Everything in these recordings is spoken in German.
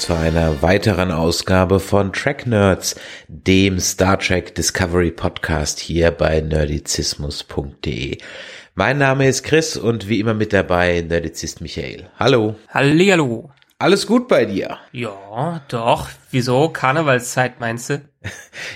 Zu einer weiteren Ausgabe von Track Nerds, dem Star Trek Discovery Podcast hier bei nerdizismus.de. Mein Name ist Chris und wie immer mit dabei Nerdizist Michael. Hallo. Hallihallo. Alles gut bei dir? Ja, doch. Wieso? Karnevalszeit meinst du?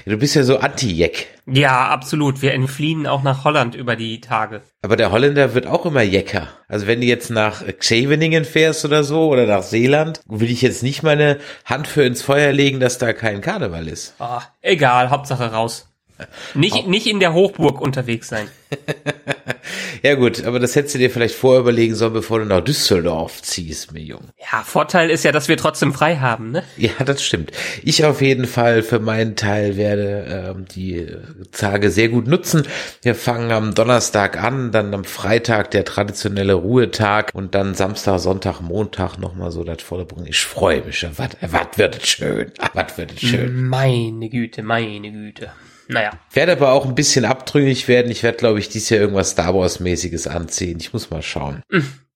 Du bist ja so anti-Jeck. Ja, absolut. Wir entfliehen auch nach Holland über die Tage. Aber der Holländer wird auch immer Jecker. Also wenn du jetzt nach Scheveningen fährst oder so oder nach Seeland, will ich jetzt nicht meine Hand für ins Feuer legen, dass da kein Karneval ist. Ah, egal, Hauptsache raus. Nicht, nicht in der Hochburg unterwegs sein. Ja gut, aber das hättest du dir vielleicht vorher überlegen sollen, bevor du nach Düsseldorf ziehst, mir Jung. Ja, Vorteil ist ja, dass wir trotzdem frei haben, ne? Ja, das stimmt. Ich auf jeden Fall für meinen Teil werde ähm, die Tage sehr gut nutzen. Wir fangen am Donnerstag an, dann am Freitag der traditionelle Ruhetag und dann Samstag, Sonntag, Montag nochmal so das volle Programm. Ich freue mich. Was, wird es schön? Was wird es schön? Meine Güte, meine Güte. Naja. Ich werde aber auch ein bisschen abtrünnig werden. Ich werde, glaube ich, dieses Jahr irgendwas Star Wars-mäßiges anziehen. Ich muss mal schauen.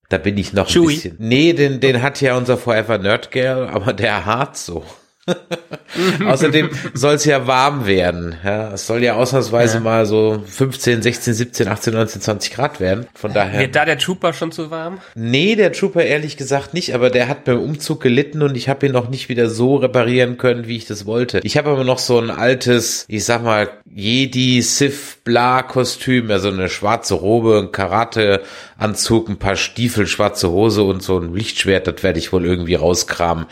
Da bin ich noch ein Chewie. bisschen. Nee, den, den hat ja unser Forever Nerd Girl, aber der hart so. Außerdem soll es ja warm werden. Ja, es soll ja ausnahmsweise Ja. mal so 15, 16, 17, 18, 19, 20 Grad werden. Von daher. Wird da der Trooper schon zu warm? Nee, der Trooper ehrlich gesagt nicht, aber der hat beim Umzug gelitten und ich habe ihn noch nicht wieder so reparieren können, wie ich das wollte. Ich habe aber noch so ein altes, ich sag mal, Jedi Sith Bla Kostüm, also eine schwarze Robe, ein Karate-Anzug, ein paar Stiefel, schwarze Hose und so ein Lichtschwert, das werde ich wohl irgendwie rauskramen.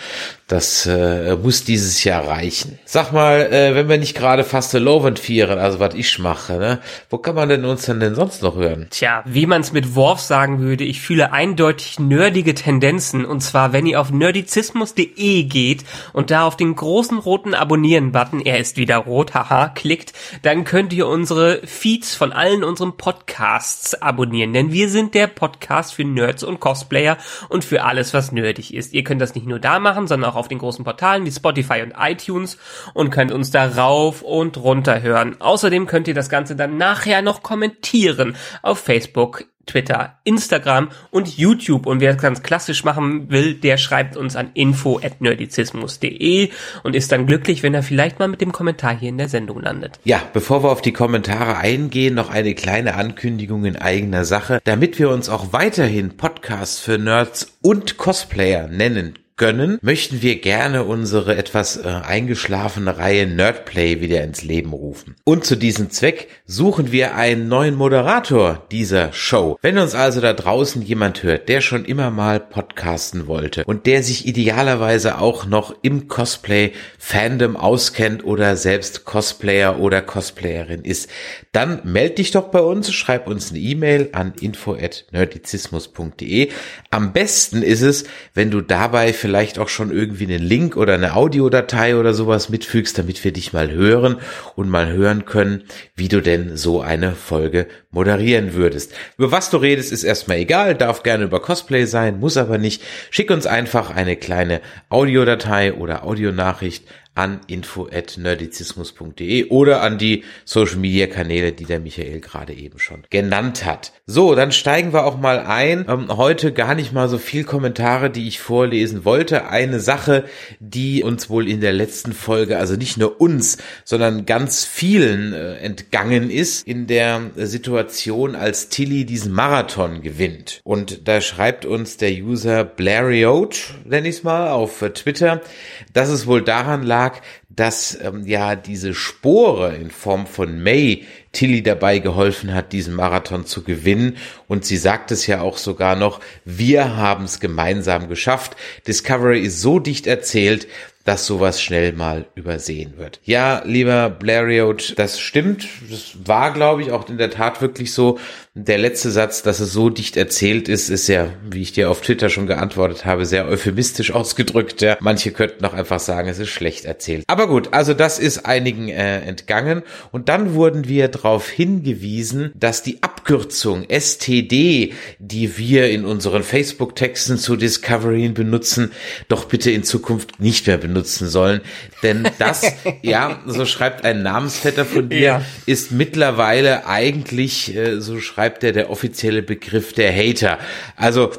Das äh, muss dieses Jahr reichen. Sag mal, äh, wenn wir nicht gerade fast Lovent vieren, also was ich mache, ne? Wo kann man denn uns denn, denn sonst noch hören? Tja, wie man es mit Worf sagen würde, ich fühle eindeutig nerdige Tendenzen. Und zwar, wenn ihr auf nerdizismus.de geht und da auf den großen roten Abonnieren-Button, er ist wieder rot, haha, klickt, dann könnt ihr unsere Feeds von allen unseren Podcasts abonnieren. Denn wir sind der Podcast für Nerds und Cosplayer und für alles, was nerdig ist. Ihr könnt das nicht nur da machen, sondern auch auf den großen Portalen wie Spotify und iTunes und könnt uns da rauf und runter hören. Außerdem könnt ihr das Ganze dann nachher noch kommentieren auf Facebook, Twitter, Instagram und YouTube. Und wer es ganz klassisch machen will, der schreibt uns an info.nerdizismus.de und ist dann glücklich, wenn er vielleicht mal mit dem Kommentar hier in der Sendung landet. Ja, bevor wir auf die Kommentare eingehen, noch eine kleine Ankündigung in eigener Sache. Damit wir uns auch weiterhin Podcast für Nerds und Cosplayer nennen gönnen, möchten wir gerne unsere etwas äh, eingeschlafene Reihe Nerdplay wieder ins Leben rufen. Und zu diesem Zweck suchen wir einen neuen Moderator dieser Show. Wenn uns also da draußen jemand hört, der schon immer mal podcasten wollte und der sich idealerweise auch noch im Cosplay-Fandom auskennt oder selbst Cosplayer oder Cosplayerin ist, dann meld dich doch bei uns, schreib uns eine E-Mail an info@nerdizismus.de. Am besten ist es, wenn du dabei vielleicht auch schon irgendwie einen Link oder eine Audiodatei oder sowas mitfügst, damit wir dich mal hören und mal hören können, wie du denn so eine Folge moderieren würdest. Über was du redest, ist erstmal egal, darf gerne über Cosplay sein, muss aber nicht. Schick uns einfach eine kleine Audiodatei oder Audionachricht an info@nerdizismus.de oder an die Social Media Kanäle, die der Michael gerade eben schon genannt hat. So, dann steigen wir auch mal ein. Ähm, heute gar nicht mal so viel Kommentare, die ich vorlesen wollte. Eine Sache, die uns wohl in der letzten Folge, also nicht nur uns, sondern ganz vielen äh, entgangen ist in der Situation, als Tilly diesen Marathon gewinnt. Und da schreibt uns der User Blariot, nenne ich es mal, auf Twitter, dass es wohl daran lag, dass ähm, ja diese Spore in Form von May Tilly dabei geholfen hat, diesen Marathon zu gewinnen. Und sie sagt es ja auch sogar noch, wir haben es gemeinsam geschafft. Discovery ist so dicht erzählt, dass sowas schnell mal übersehen wird. Ja, lieber Blariot, das stimmt. Das war, glaube ich, auch in der Tat wirklich so. Der letzte Satz, dass es so dicht erzählt ist, ist ja, wie ich dir auf Twitter schon geantwortet habe, sehr euphemistisch ausgedrückt. Ja. Manche könnten auch einfach sagen, es ist schlecht erzählt. Aber gut, also das ist einigen äh, entgangen. Und dann wurden wir darauf hingewiesen, dass die Abkürzung STD, die wir in unseren Facebook-Texten zu Discovery benutzen, doch bitte in Zukunft nicht mehr benutzen sollen. Denn das, ja, so schreibt ein Namensvetter von dir, ja. ist mittlerweile eigentlich, äh, so schreibt er der offizielle Begriff der Hater. Also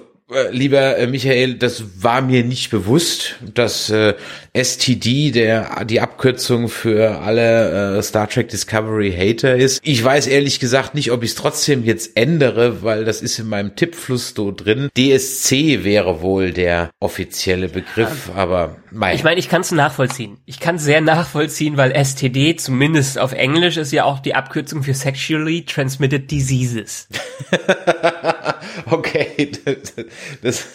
lieber äh, Michael, das war mir nicht bewusst, dass äh, STD der die Abkürzung für alle äh, Star Trek Discovery Hater ist. Ich weiß ehrlich gesagt nicht, ob ich es trotzdem jetzt ändere, weil das ist in meinem Tippfluss so drin. DSC wäre wohl der offizielle Begriff, aber mein. Ich meine, ich kann es nachvollziehen. Ich kann sehr nachvollziehen, weil STD zumindest auf Englisch ist ja auch die Abkürzung für Sexually Transmitted Diseases. okay, das,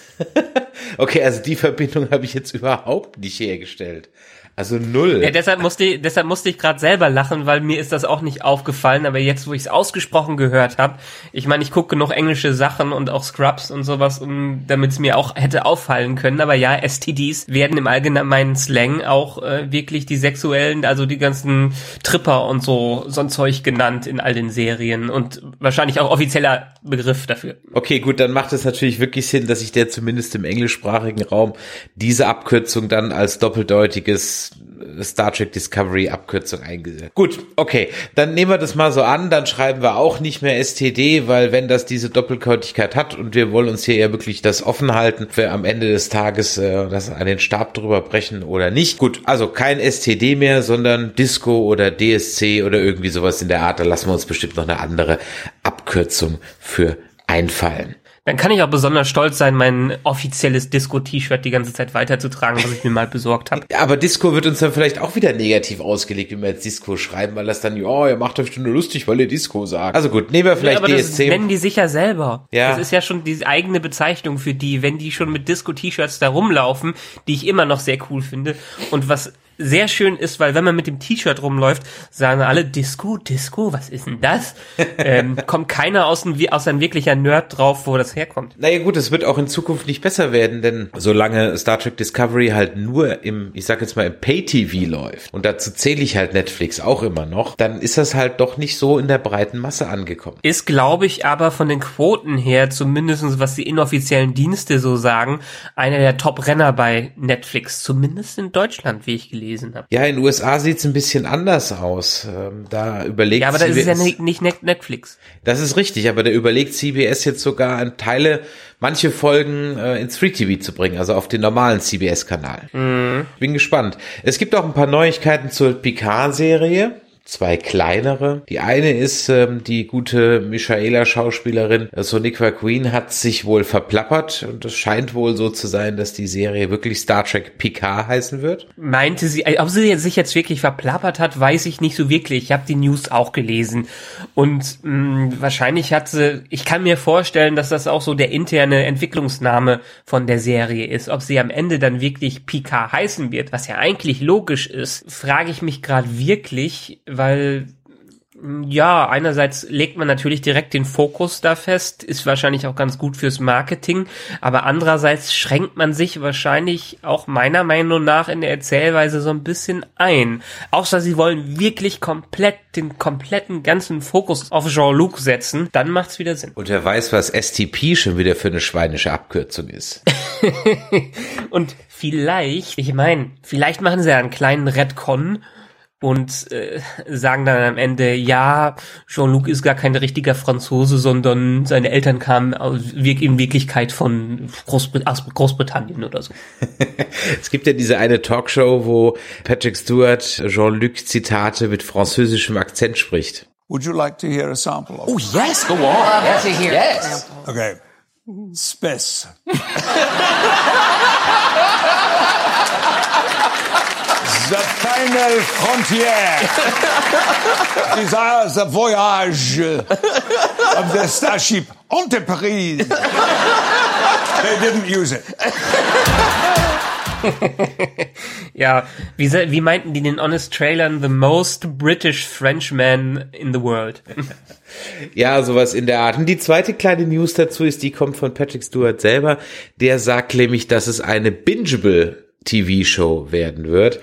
okay, also die Verbindung habe ich jetzt überhaupt nicht hergestellt. Also null. Ja, deshalb musste ich, deshalb musste ich gerade selber lachen, weil mir ist das auch nicht aufgefallen, aber jetzt, wo ich es ausgesprochen gehört habe, ich meine, ich gucke genug englische Sachen und auch Scrubs und sowas, um, damit es mir auch hätte auffallen können. Aber ja, STDs werden im allgemeinen Slang auch äh, wirklich die sexuellen, also die ganzen Tripper und so, so ein Zeug genannt in all den Serien und wahrscheinlich auch offizieller Begriff dafür. Okay, gut, dann macht es natürlich wirklich Sinn, dass ich der zumindest im englischsprachigen Raum diese Abkürzung dann als doppeldeutiges Star Trek Discovery Abkürzung eingesetzt. Gut, okay, dann nehmen wir das mal so an, dann schreiben wir auch nicht mehr STD, weil wenn das diese Doppelkeutigkeit hat und wir wollen uns hier ja wirklich das offen halten, für am Ende des Tages äh, das an den Stab drüber brechen oder nicht. Gut, also kein STD mehr, sondern Disco oder DSC oder irgendwie sowas in der Art, da lassen wir uns bestimmt noch eine andere Abkürzung für einfallen. Dann kann ich auch besonders stolz sein, mein offizielles Disco-T-Shirt die ganze Zeit weiterzutragen, was ich mir mal besorgt habe. Aber Disco wird uns dann vielleicht auch wieder negativ ausgelegt, wenn wir jetzt Disco schreiben, weil das dann, ja, ihr macht euch schon nur lustig, weil ihr Disco sagt. Also gut, nehmen wir vielleicht ja, aber DSC. Das nennen die sich ja selber. Ja. Das ist ja schon die eigene Bezeichnung für die, wenn die schon mit Disco-T-Shirts da rumlaufen, die ich immer noch sehr cool finde. Und was sehr schön ist, weil wenn man mit dem T-Shirt rumläuft, sagen alle Disco, Disco, was ist denn das? ähm, kommt keiner aus, ein, aus ein wirklicher Nerd drauf, wo das herkommt. Naja gut, es wird auch in Zukunft nicht besser werden, denn solange Star Trek Discovery halt nur im, ich sag jetzt mal im Pay-TV läuft, und dazu zähle ich halt Netflix auch immer noch, dann ist das halt doch nicht so in der breiten Masse angekommen. Ist, glaube ich, aber von den Quoten her, zumindest was die inoffiziellen Dienste so sagen, einer der Top-Renner bei Netflix, zumindest in Deutschland, wie ich gelesen gelesen habe. Ja, in den USA sieht's ein bisschen anders aus. Ähm, da überlegt Ja, aber das ist ja nicht Netflix. Das ist richtig, aber da überlegt CBS jetzt sogar Teile, manche Folgen äh, ins Free TV zu bringen, also auf den normalen CBS-Kanal. Mhm. Bin gespannt. Es gibt auch ein paar Neuigkeiten zur Picard-Serie zwei kleinere. Die eine ist ähm, die gute Michaela-Schauspielerin äh, Soniqua Queen hat sich wohl verplappert und es scheint wohl so zu sein, dass die Serie wirklich Star Trek Picard heißen wird. Meinte sie, äh, ob sie sich jetzt wirklich verplappert hat, weiß ich nicht so wirklich. Ich habe die News auch gelesen und mh, mm, wahrscheinlich hat sie, ich kann mir vorstellen, dass das auch so der interne Entwicklungsname von der Serie ist. Ob sie am Ende dann wirklich Picard heißen wird, was ja eigentlich logisch ist, frage ich mich gerade wirklich, weil ja, einerseits legt man natürlich direkt den Fokus da fest, ist wahrscheinlich auch ganz gut fürs Marketing, aber andererseits schränkt man sich wahrscheinlich auch meiner Meinung nach in der Erzählweise so ein bisschen ein. Außer sie wollen wirklich komplett den kompletten ganzen Fokus auf Jean-Luc setzen, dann macht's wieder Sinn. Und wer weiß, was STP schon wieder für eine schweinische Abkürzung ist. Und vielleicht, ich meine, vielleicht machen sie ja einen kleinen Redcon und äh, sagen dann am Ende, ja, Jean-Luc ist gar kein richtiger Franzose, sondern seine Eltern kamen in Wirklichkeit von Großbrit aus Großbritannien oder so. es gibt ja diese eine Talkshow, wo Patrick Stewart Jean-Luc Zitate mit französischem Akzent spricht. Would you like to hear a sample of Oh yes, go on. Love yes. to hear yes. Okay. Spes. The final frontier. These are the voyage of the starship Enterprise. They didn't use it. ja, wie, wie meinten die in den Honest Trailern? The most British Frenchman in the world. Ja, sowas in der Art. Und die zweite kleine News dazu ist, die kommt von Patrick Stewart selber. Der sagt nämlich, dass es eine bingeable TV-Show werden wird,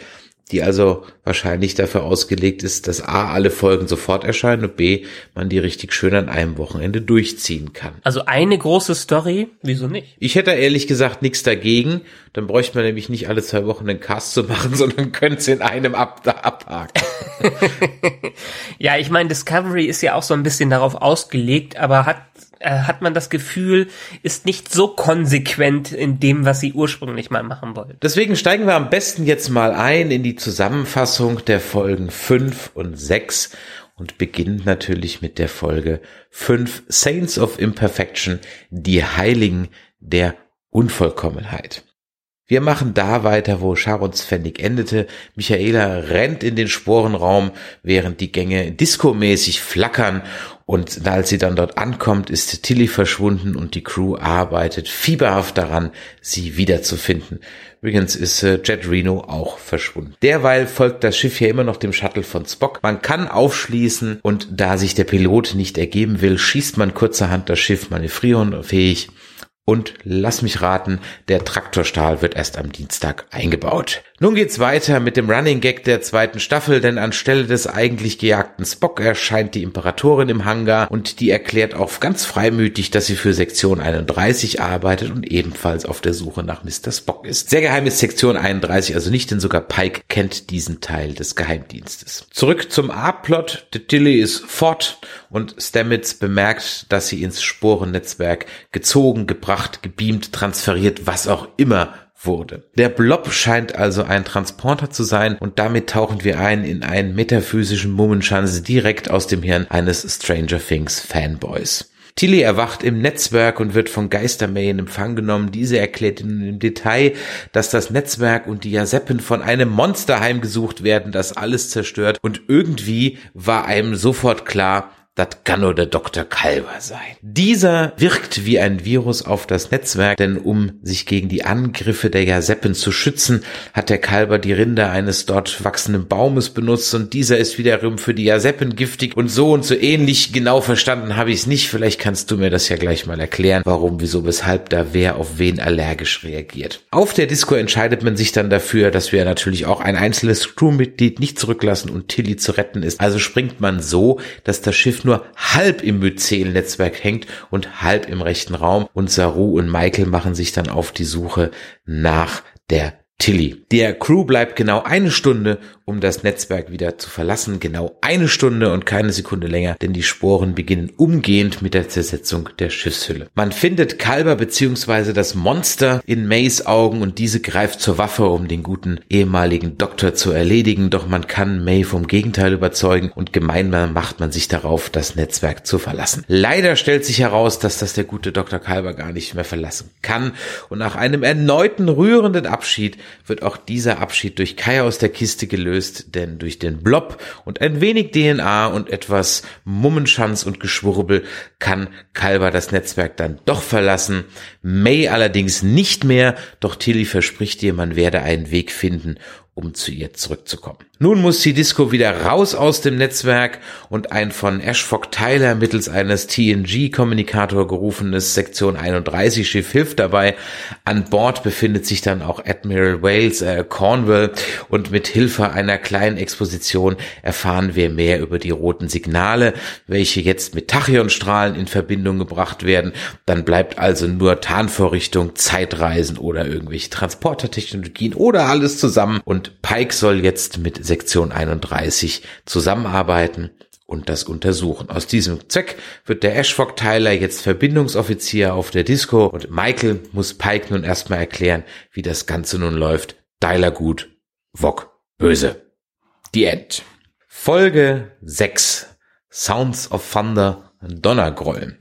die also wahrscheinlich dafür ausgelegt ist, dass A, alle Folgen sofort erscheinen und B, man die richtig schön an einem Wochenende durchziehen kann. Also eine große Story, wieso nicht? Ich hätte ehrlich gesagt nichts dagegen. Dann bräuchte man nämlich nicht alle zwei Wochen einen Cast zu machen, sondern könnte es in einem ab abhaken. Ja, ich meine, Discovery ist ja auch so ein bisschen darauf ausgelegt, aber hat äh, hat man das Gefühl, ist nicht so konsequent in dem, was sie ursprünglich mal machen wollten. Deswegen steigen wir am besten jetzt mal ein in die Zusammenfassung der Folgen 5 und 6 und beginnen natürlich mit der Folge 5 Saints of Imperfection, die Heiligen der Unvollkommenheit. Wir machen da weiter, wo Sharons Pfennig endete. Michaela rennt in den Sporenraum, während die Gänge diskomäßig flackern. Und als sie dann dort ankommt, ist Tilly verschwunden und die Crew arbeitet fieberhaft daran, sie wiederzufinden. Übrigens ist äh, Jet Reno auch verschwunden. Derweil folgt das Schiff hier immer noch dem Shuttle von Spock. Man kann aufschließen und da sich der Pilot nicht ergeben will, schießt man kurzerhand das Schiff manövrierunfähig und lass mich raten, der Traktorstahl wird erst am Dienstag eingebaut. Nun geht's weiter mit dem Running Gag der zweiten Staffel, denn anstelle des eigentlich gejagten Spock erscheint die Imperatorin im Hangar und die erklärt auch ganz freimütig, dass sie für Sektion 31 arbeitet und ebenfalls auf der Suche nach Mr. Spock ist. Sehr geheim ist Sektion 31 also nicht, denn sogar Pike kennt diesen Teil des Geheimdienstes. Zurück zum A-Plot. Tilly ist fort und Stamets bemerkt, dass sie ins Sporennetzwerk gezogen, gebracht, gebeamt, transferiert, was auch immer wurde. Der Blob scheint also ein Transporter zu sein und damit tauchen wir ein in einen metaphysischen Mummenschanz direkt aus dem Hirn eines Stranger Things Fanboys. Tilly erwacht im Netzwerk und wird von Geistermay in Empfang genommen. Diese erklärt ihnen im Detail, dass das Netzwerk und die Jaseppen von einem Monster heimgesucht werden, das alles zerstört. Und irgendwie war einem sofort klar, das kann nur der Dr. Kalber sein. Dieser wirkt wie ein Virus auf das Netzwerk, denn um sich gegen die Angriffe der Jaseppen zu schützen, hat der Kalber die Rinde eines dort wachsenden Baumes benutzt und dieser ist wiederum für die Jaseppen giftig und so und so ähnlich. Genau verstanden habe ich es nicht. Vielleicht kannst du mir das ja gleich mal erklären, warum, wieso, weshalb da wer auf wen allergisch reagiert. Auf der Disco entscheidet man sich dann dafür, dass wir natürlich auch ein einzelnes Crewmitglied nicht zurücklassen und Tilly zu retten ist. Also springt man so, dass das Schiff nur halb im Myzel-Netzwerk hängt und halb im rechten Raum. Und Saru und Michael machen sich dann auf die Suche nach der Tilly. Der Crew bleibt genau eine Stunde, um das Netzwerk wieder zu verlassen. Genau eine Stunde und keine Sekunde länger, denn die Sporen beginnen umgehend mit der Zersetzung der Schiffshülle. Man findet Kalber bzw. das Monster in Mays Augen und diese greift zur Waffe, um den guten ehemaligen Doktor zu erledigen. Doch man kann May vom Gegenteil überzeugen und gemeinsam macht man sich darauf, das Netzwerk zu verlassen. Leider stellt sich heraus, dass das der gute Dr. Kalber gar nicht mehr verlassen kann und nach einem erneuten rührenden Abschied wird auch dieser Abschied durch Kai aus der Kiste gelöst, denn durch den Blob und ein wenig DNA und etwas Mummenschanz und Geschwurbel kann Kalber das Netzwerk dann doch verlassen. May allerdings nicht mehr, doch Tilly verspricht ihr, man werde einen Weg finden, um zu ihr zurückzukommen. Nun muss die Disco wieder raus aus dem Netzwerk und ein von Ashfog Tyler mittels eines TNG-Kommunikator gerufenes Sektion 31 Schiff hilft dabei. An Bord befindet sich dann auch Admiral Wales äh, Cornwall und mit Hilfe einer kleinen Exposition erfahren wir mehr über die roten Signale, welche jetzt mit Tachyonstrahlen in Verbindung gebracht werden. Dann bleibt also nur Tarnvorrichtung, Zeitreisen oder irgendwelche Transportertechnologien oder alles zusammen und Pike soll jetzt mit Sektion 31 zusammenarbeiten und das untersuchen. Aus diesem Zweck wird der Ashfog Tyler jetzt Verbindungsoffizier auf der Disco und Michael muss Pike nun erstmal erklären, wie das Ganze nun läuft. Tyler gut, Wok böse. Die End. Folge 6. Sounds of Thunder, Donnergrollen.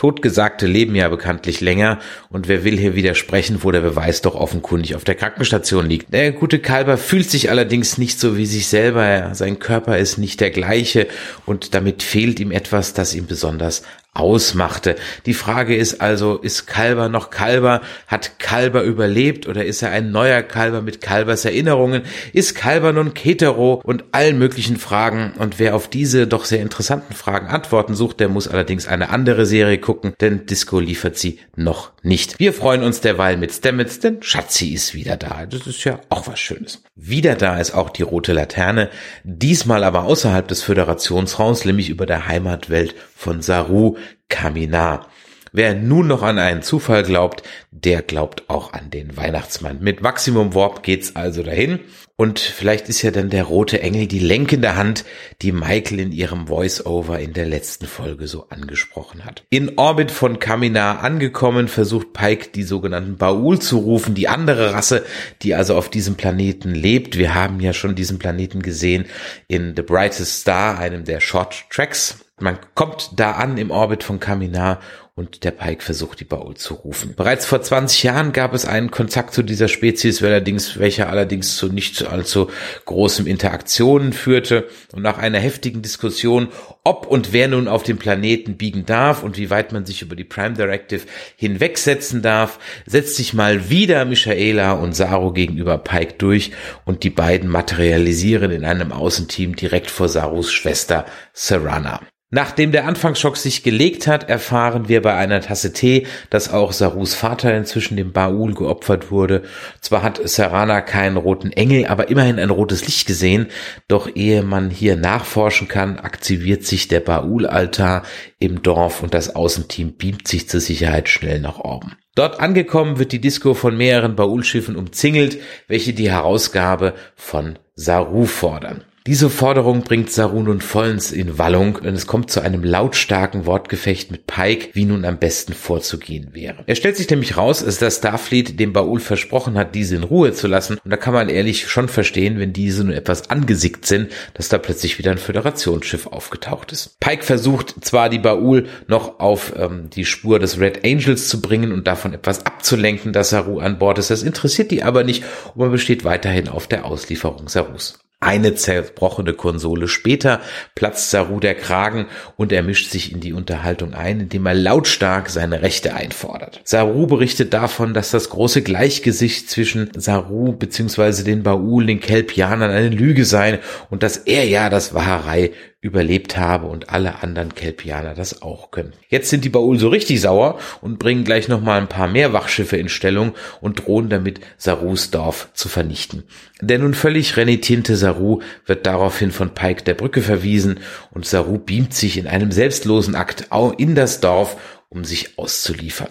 Totgesagte leben ja bekanntlich länger. Und wer will hier widersprechen, wo der Beweis doch offenkundig auf der Krankenstation liegt. Der gute Kalber fühlt sich allerdings nicht so wie sich selber, sein Körper ist nicht der gleiche. Und damit fehlt ihm etwas, das ihm besonders ausmachte. Die Frage ist also, ist Kalber noch Kalber? Hat Kalber überlebt oder ist er ein neuer Kalber mit Kalbers Erinnerungen? Ist Kalber nun Ketero und allen möglichen Fragen? Und wer auf diese doch sehr interessanten Fragen Antworten sucht, der muss allerdings eine andere Serie gucken, denn Disco liefert sie noch nicht. Wir freuen uns derweil mit Stamets, denn Schatzi ist wieder da. Das ist ja auch was Schönes. Wieder da ist auch die rote Laterne, diesmal aber außerhalb des Föderationsraums, nämlich über der Heimatwelt von Saru Kaminar. Wer nun noch an einen Zufall glaubt, der glaubt auch an den Weihnachtsmann. Mit Maximum Warp geht's also dahin. Und vielleicht ist ja dann der rote Engel die lenkende Hand, die Michael in ihrem Voice-Over in der letzten Folge so angesprochen hat. In Orbit von Kaminar angekommen, versucht Pike die sogenannten Baul zu rufen, die andere Rasse, die also auf diesem Planeten lebt. Wir haben ja schon diesen Planeten gesehen in The Brightest Star, einem der Short Tracks. Man kommt da an im Orbit von Kaminar und der Pike versucht, die Baul zu rufen. Bereits vor 20 Jahren gab es einen Kontakt zu dieser Spezies, allerdings, welcher allerdings zu nicht allzu großem Interaktionen führte. Und nach einer heftigen Diskussion, ob und wer nun auf dem Planeten biegen darf und wie weit man sich über die Prime Directive hinwegsetzen darf, setzt sich mal wieder Michaela und Saru gegenüber Pike durch und die beiden materialisieren in einem Außenteam direkt vor Sarus Schwester Serana. Nachdem der Anfangsschock sich gelegt hat, erfahren wir bei einer Tasse Tee, dass auch Sarus Vater inzwischen dem Baul geopfert wurde. Zwar hat Sarana keinen roten Engel, aber immerhin ein rotes Licht gesehen. Doch ehe man hier nachforschen kann, aktiviert sich der Baul-Altar im Dorf und das Außenteam beamt sich zur Sicherheit schnell nach oben. Dort angekommen wird die Disco von mehreren Baul-Schiffen umzingelt, welche die Herausgabe von Saru fordern. Diese Forderung bringt Saru nun vollends in Wallung und es kommt zu einem lautstarken Wortgefecht mit Pike, wie nun am besten vorzugehen wäre. Er stellt sich nämlich raus, dass Starfleet dem Baul versprochen hat, diese in Ruhe zu lassen und da kann man ehrlich schon verstehen, wenn diese nun etwas angesickt sind, dass da plötzlich wieder ein Föderationsschiff aufgetaucht ist. Pike versucht zwar die Baul noch auf ähm, die Spur des Red Angels zu bringen und davon etwas abzulenken, dass Saru an Bord ist, das interessiert die aber nicht und man besteht weiterhin auf der Auslieferung Sarus. Eine zerbrochene Konsole später platzt Saru der Kragen und er mischt sich in die Unterhaltung ein, indem er lautstark seine Rechte einfordert. Saru berichtet davon, dass das große Gleichgesicht zwischen Saru bzw. den Baul, den Kelpianern eine Lüge sei und dass er ja das Waharei überlebt habe und alle anderen Kelpianer das auch können. Jetzt sind die Baul so richtig sauer und bringen gleich nochmal ein paar mehr Wachschiffe in Stellung und drohen damit, Sarus Dorf zu vernichten. Der nun völlig renitente Saru wird daraufhin von Pike der Brücke verwiesen und Saru beamt sich in einem selbstlosen Akt in das Dorf, um sich auszuliefern.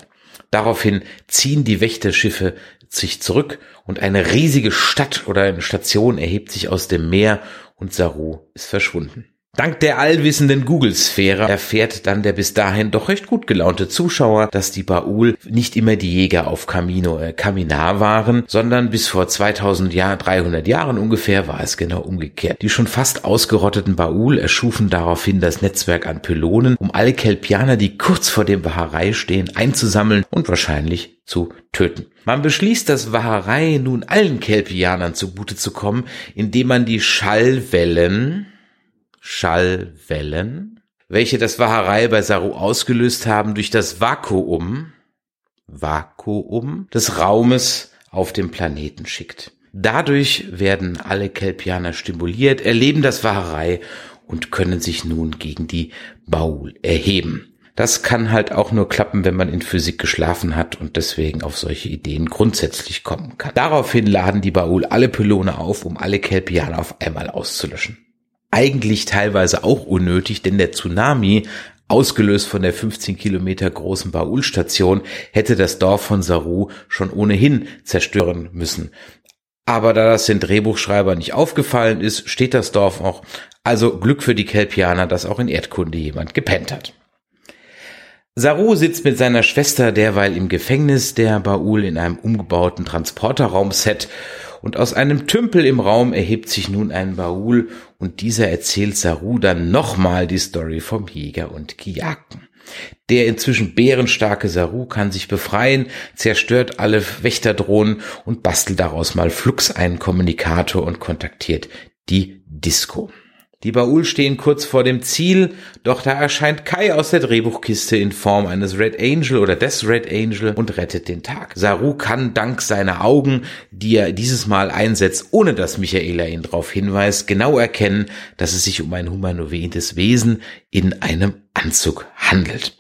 Daraufhin ziehen die Wächterschiffe sich zurück und eine riesige Stadt oder eine Station erhebt sich aus dem Meer und Saru ist verschwunden. Dank der allwissenden Google-Sphäre erfährt dann der bis dahin doch recht gut gelaunte Zuschauer, dass die Baul nicht immer die Jäger auf Camino, äh, Caminar waren, sondern bis vor 2000 Jahren, 300 Jahren ungefähr war es genau umgekehrt. Die schon fast ausgerotteten Baul erschufen daraufhin das Netzwerk an Pylonen, um alle Kelpianer, die kurz vor dem Waharei stehen, einzusammeln und wahrscheinlich zu töten. Man beschließt, das Waharei nun allen Kelpianern zugute zu kommen, indem man die Schallwellen Schallwellen, welche das Waharei bei Saru ausgelöst haben, durch das Vakuum, Vakuum des Raumes auf dem Planeten schickt. Dadurch werden alle Kelpianer stimuliert, erleben das Waharei und können sich nun gegen die Baul erheben. Das kann halt auch nur klappen, wenn man in Physik geschlafen hat und deswegen auf solche Ideen grundsätzlich kommen kann. Daraufhin laden die Baul alle Pylone auf, um alle Kelpianer auf einmal auszulöschen eigentlich teilweise auch unnötig, denn der Tsunami, ausgelöst von der 15 Kilometer großen Baul-Station, hätte das Dorf von Saru schon ohnehin zerstören müssen. Aber da das den Drehbuchschreiber nicht aufgefallen ist, steht das Dorf auch. Also Glück für die Kelpianer, dass auch in Erdkunde jemand gepennt hat. Saru sitzt mit seiner Schwester derweil im Gefängnis der Baul in einem umgebauten Transporterraumset und aus einem Tümpel im Raum erhebt sich nun ein Baul und dieser erzählt Saru dann nochmal die Story vom Jäger und Gejagten. Der inzwischen bärenstarke Saru kann sich befreien, zerstört alle Wächterdrohnen und bastelt daraus mal flux einen Kommunikator und kontaktiert die Disco. Die Baul stehen kurz vor dem Ziel, doch da erscheint Kai aus der Drehbuchkiste in Form eines Red Angel oder des Red Angel und rettet den Tag. Saru kann dank seiner Augen, die er dieses Mal einsetzt, ohne dass Michaela ihn darauf hinweist, genau erkennen, dass es sich um ein humanoides Wesen in einem Anzug handelt.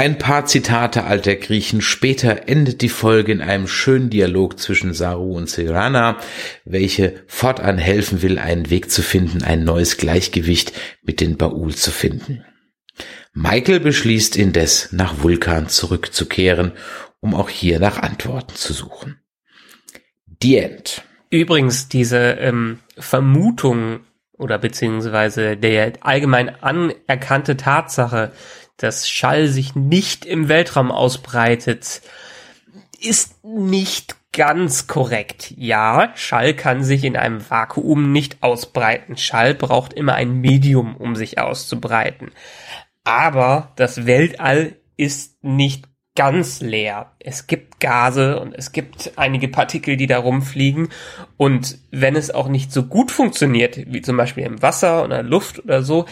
Ein paar Zitate alter Griechen später endet die Folge in einem schönen Dialog zwischen Saru und Serana, welche fortan helfen will, einen Weg zu finden, ein neues Gleichgewicht mit den Baul zu finden. Michael beschließt indes, nach Vulkan zurückzukehren, um auch hier nach Antworten zu suchen. The End. Übrigens, diese ähm, Vermutung oder beziehungsweise der allgemein anerkannte Tatsache, dass Schall sich nicht im Weltraum ausbreitet, ist nicht ganz korrekt. Ja, Schall kann sich in einem Vakuum nicht ausbreiten. Schall braucht immer ein Medium, um sich auszubreiten. Aber das Weltall ist nicht ganz leer. Es gibt Gase und es gibt einige Partikel, die da rumfliegen. Und wenn es auch nicht so gut funktioniert, wie zum Beispiel im Wasser oder Luft oder so,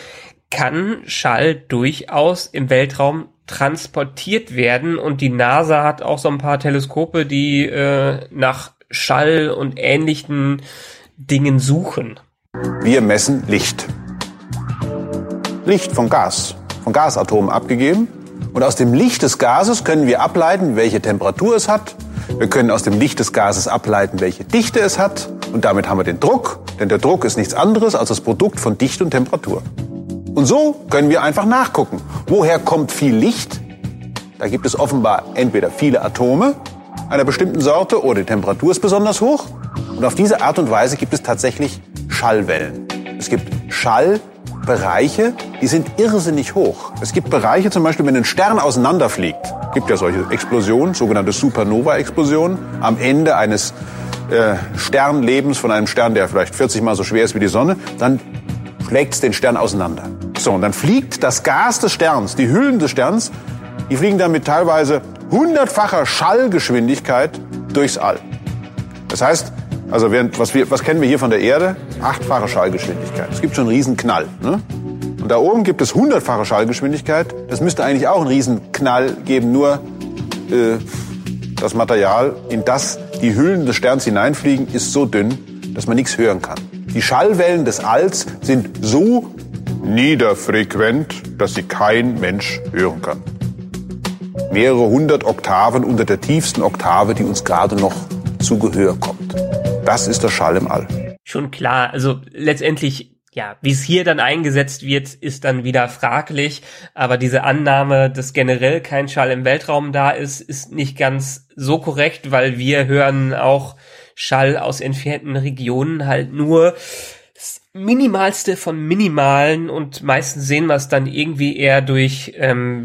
kann Schall durchaus im Weltraum transportiert werden und die NASA hat auch so ein paar Teleskope, die äh, nach Schall und ähnlichen Dingen suchen. Wir messen Licht. Licht von Gas, von Gasatomen abgegeben. Und aus dem Licht des Gases können wir ableiten, welche Temperatur es hat. Wir können aus dem Licht des Gases ableiten, welche Dichte es hat. Und damit haben wir den Druck, denn der Druck ist nichts anderes als das Produkt von Dichte und Temperatur. Und so können wir einfach nachgucken. Woher kommt viel Licht? Da gibt es offenbar entweder viele Atome einer bestimmten Sorte oder die Temperatur ist besonders hoch. Und auf diese Art und Weise gibt es tatsächlich Schallwellen. Es gibt Schallbereiche, die sind irrsinnig hoch. Es gibt Bereiche, zum Beispiel, wenn ein Stern auseinanderfliegt, gibt ja solche Explosionen, sogenannte Supernova-Explosionen, am Ende eines äh, Sternlebens von einem Stern, der vielleicht 40 mal so schwer ist wie die Sonne, dann schlägt den Stern auseinander. So, und dann fliegt das Gas des Sterns, die Hüllen des Sterns, die fliegen dann mit teilweise hundertfacher Schallgeschwindigkeit durchs All. Das heißt, also während, was, wir, was kennen wir hier von der Erde? Achtfache Schallgeschwindigkeit. Es gibt schon einen Riesenknall. Ne? Und da oben gibt es hundertfache Schallgeschwindigkeit. Das müsste eigentlich auch einen Riesenknall geben, nur äh, das Material, in das die Hüllen des Sterns hineinfliegen, ist so dünn, dass man nichts hören kann. Die Schallwellen des Alls sind so niederfrequent, dass sie kein Mensch hören kann. Mehrere hundert Oktaven unter der tiefsten Oktave, die uns gerade noch zu Gehör kommt. Das ist der Schall im All. Schon klar, also letztendlich ja, wie es hier dann eingesetzt wird, ist dann wieder fraglich. Aber diese Annahme, dass generell kein Schall im Weltraum da ist, ist nicht ganz so korrekt, weil wir hören auch Schall aus entfernten Regionen halt nur Minimalste von Minimalen und meistens sehen wir es dann irgendwie eher durch ähm,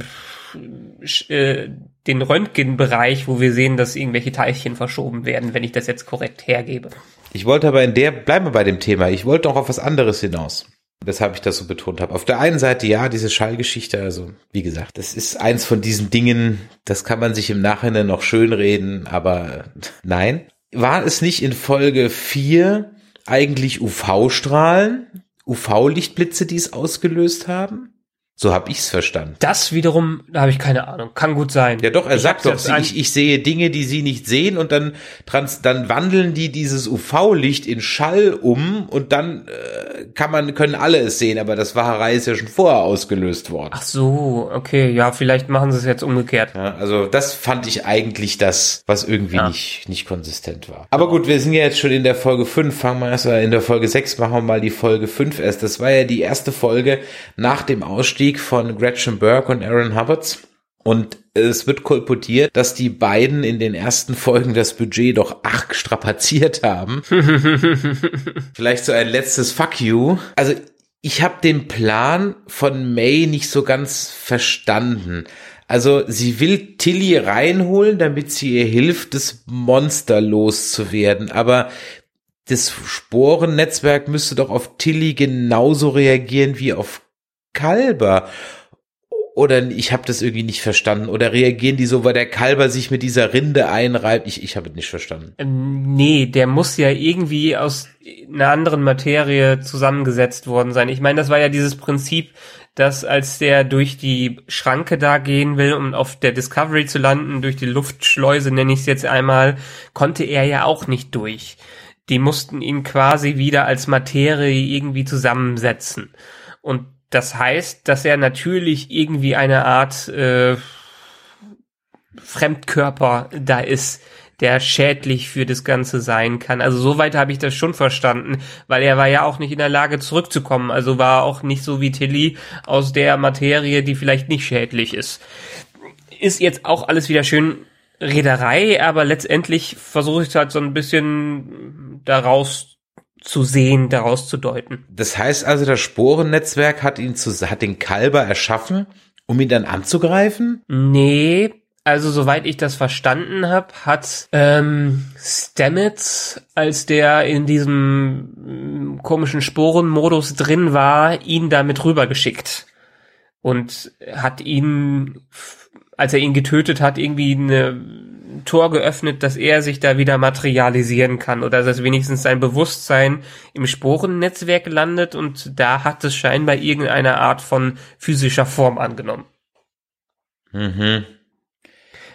äh, den Röntgenbereich, wo wir sehen, dass irgendwelche Teilchen verschoben werden, wenn ich das jetzt korrekt hergebe. Ich wollte aber in der, bleiben wir bei dem Thema, ich wollte auch auf was anderes hinaus. Weshalb ich das so betont habe. Auf der einen Seite, ja, diese Schallgeschichte, also wie gesagt, das ist eins von diesen Dingen, das kann man sich im Nachhinein noch schönreden, aber nein. War es nicht in Folge 4 eigentlich UV-Strahlen, UV-Lichtblitze, die es ausgelöst haben? So habe ich's verstanden. Das wiederum, da habe ich keine Ahnung. Kann gut sein. Ja doch, er Ich sagt doch, jetzt ich, ich sehe Dinge, die sie nicht sehen und dann, trans, dann wandeln die dieses UV-Licht in Schall um und dann äh, kann man, können alle es sehen, aber das Wahrerei ist ja schon vorher ausgelöst worden. Ach so, okay, ja, vielleicht machen sie es jetzt umgekehrt. Ja, also das fand ich eigentlich das, was irgendwie Ja. nicht, nicht konsistent war. Aber gut, wir sind ja jetzt schon in der Folge 5, fangen wir erst mal in der Folge 6, machen wir mal die Folge 5 erst. Das war ja die erste Folge nach dem Ausstieg von Gretchen Burke und Aaron Hubbards. Und es wird kolportiert, dass die beiden in den ersten Folgen das Budget doch arg strapaziert haben. Vielleicht so ein letztes Fuck you. Also ich habe den Plan von May nicht so ganz verstanden. Also sie will Tilly reinholen, damit sie ihr hilft, das Monster loszuwerden. Aber das Sporennetzwerk müsste doch auf Tilly genauso reagieren wie auf Kalber. oder ich habe das irgendwie nicht verstanden oder reagieren die so, weil der Kalber sich mit dieser Rinde einreibt? Ich, ich habe es nicht verstanden. Ähm, nee, der muss ja irgendwie aus einer anderen Materie zusammengesetzt worden sein. Ich meine, das war ja dieses Prinzip, dass als der durch die Schranke da gehen will, um auf der Discovery zu landen, durch die Luftschleuse nenne ich es jetzt einmal, konnte er ja auch nicht durch. Die mussten ihn quasi wieder als Materie irgendwie zusammensetzen. Und das heißt, dass er natürlich irgendwie eine Art äh, Fremdkörper da ist, der schädlich für das Ganze sein kann. Also soweit habe ich das schon verstanden, weil er war ja auch nicht in der Lage zurückzukommen. Also war auch nicht so wie Tilly aus der Materie, die vielleicht nicht schädlich ist. Ist jetzt auch alles wieder schön Reederei, aber letztendlich versuche ich halt so ein bisschen daraus zu sehen, daraus zu deuten. Das heißt also, das Sporennetzwerk hat ihn zu, hat den Kalber erschaffen, um ihn dann anzugreifen? Nee, also soweit ich das verstanden habe, hat ähm, Stamets, als der in diesem mm, komischen Sporenmodus drin war, ihn damit rübergeschickt und hat ihn, als er ihn getötet hat, irgendwie eine Tor geöffnet, dass er sich da wieder materialisieren kann oder dass wenigstens sein Bewusstsein im Sporennetzwerk landet und da hat es scheinbar irgendeine Art von physischer Form angenommen. Mhm.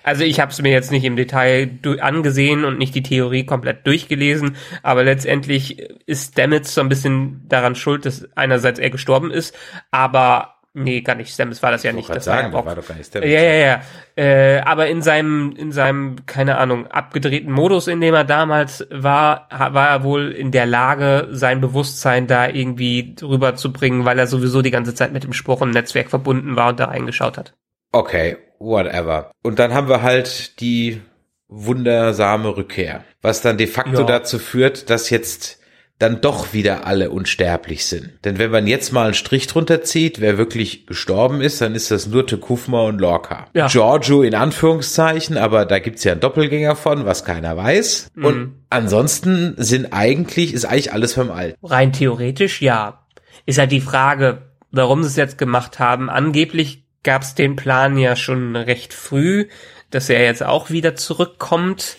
Also ich habe es mir jetzt nicht im Detail angesehen und nicht die Theorie komplett durchgelesen, aber letztendlich ist Stamets so ein bisschen daran schuld, dass einerseits er gestorben ist, aber Nee, gar nicht. Stamets war das ja nicht. Das sagen, war, ja war doch gar nicht Stamets. Ja, ja, ja. Äh, aber in seinem, in seinem, keine Ahnung, abgedrehten Modus, in dem er damals war, war er wohl in der Lage, sein Bewusstsein da irgendwie rüberzubringen, weil er sowieso die ganze Zeit mit dem Sporennetzwerk verbunden war und da reingeschaut hat. Okay, whatever. Und dann haben wir halt die wundersame Rückkehr, was dann de facto Ja. dazu führt, dass jetzt dann doch wieder alle unsterblich sind. Denn wenn man jetzt mal einen Strich drunter zieht, wer wirklich gestorben ist, dann ist das nur Tekufma und Lorca. Ja. Giorgio in Anführungszeichen, aber da gibt's ja einen Doppelgänger von, was keiner weiß. Mhm. Und ansonsten sind eigentlich, ist eigentlich alles beim Alten. Rein theoretisch ja. Ist halt die Frage, warum sie es jetzt gemacht haben. Angeblich gab es den Plan ja schon recht früh, dass er jetzt auch wieder zurückkommt,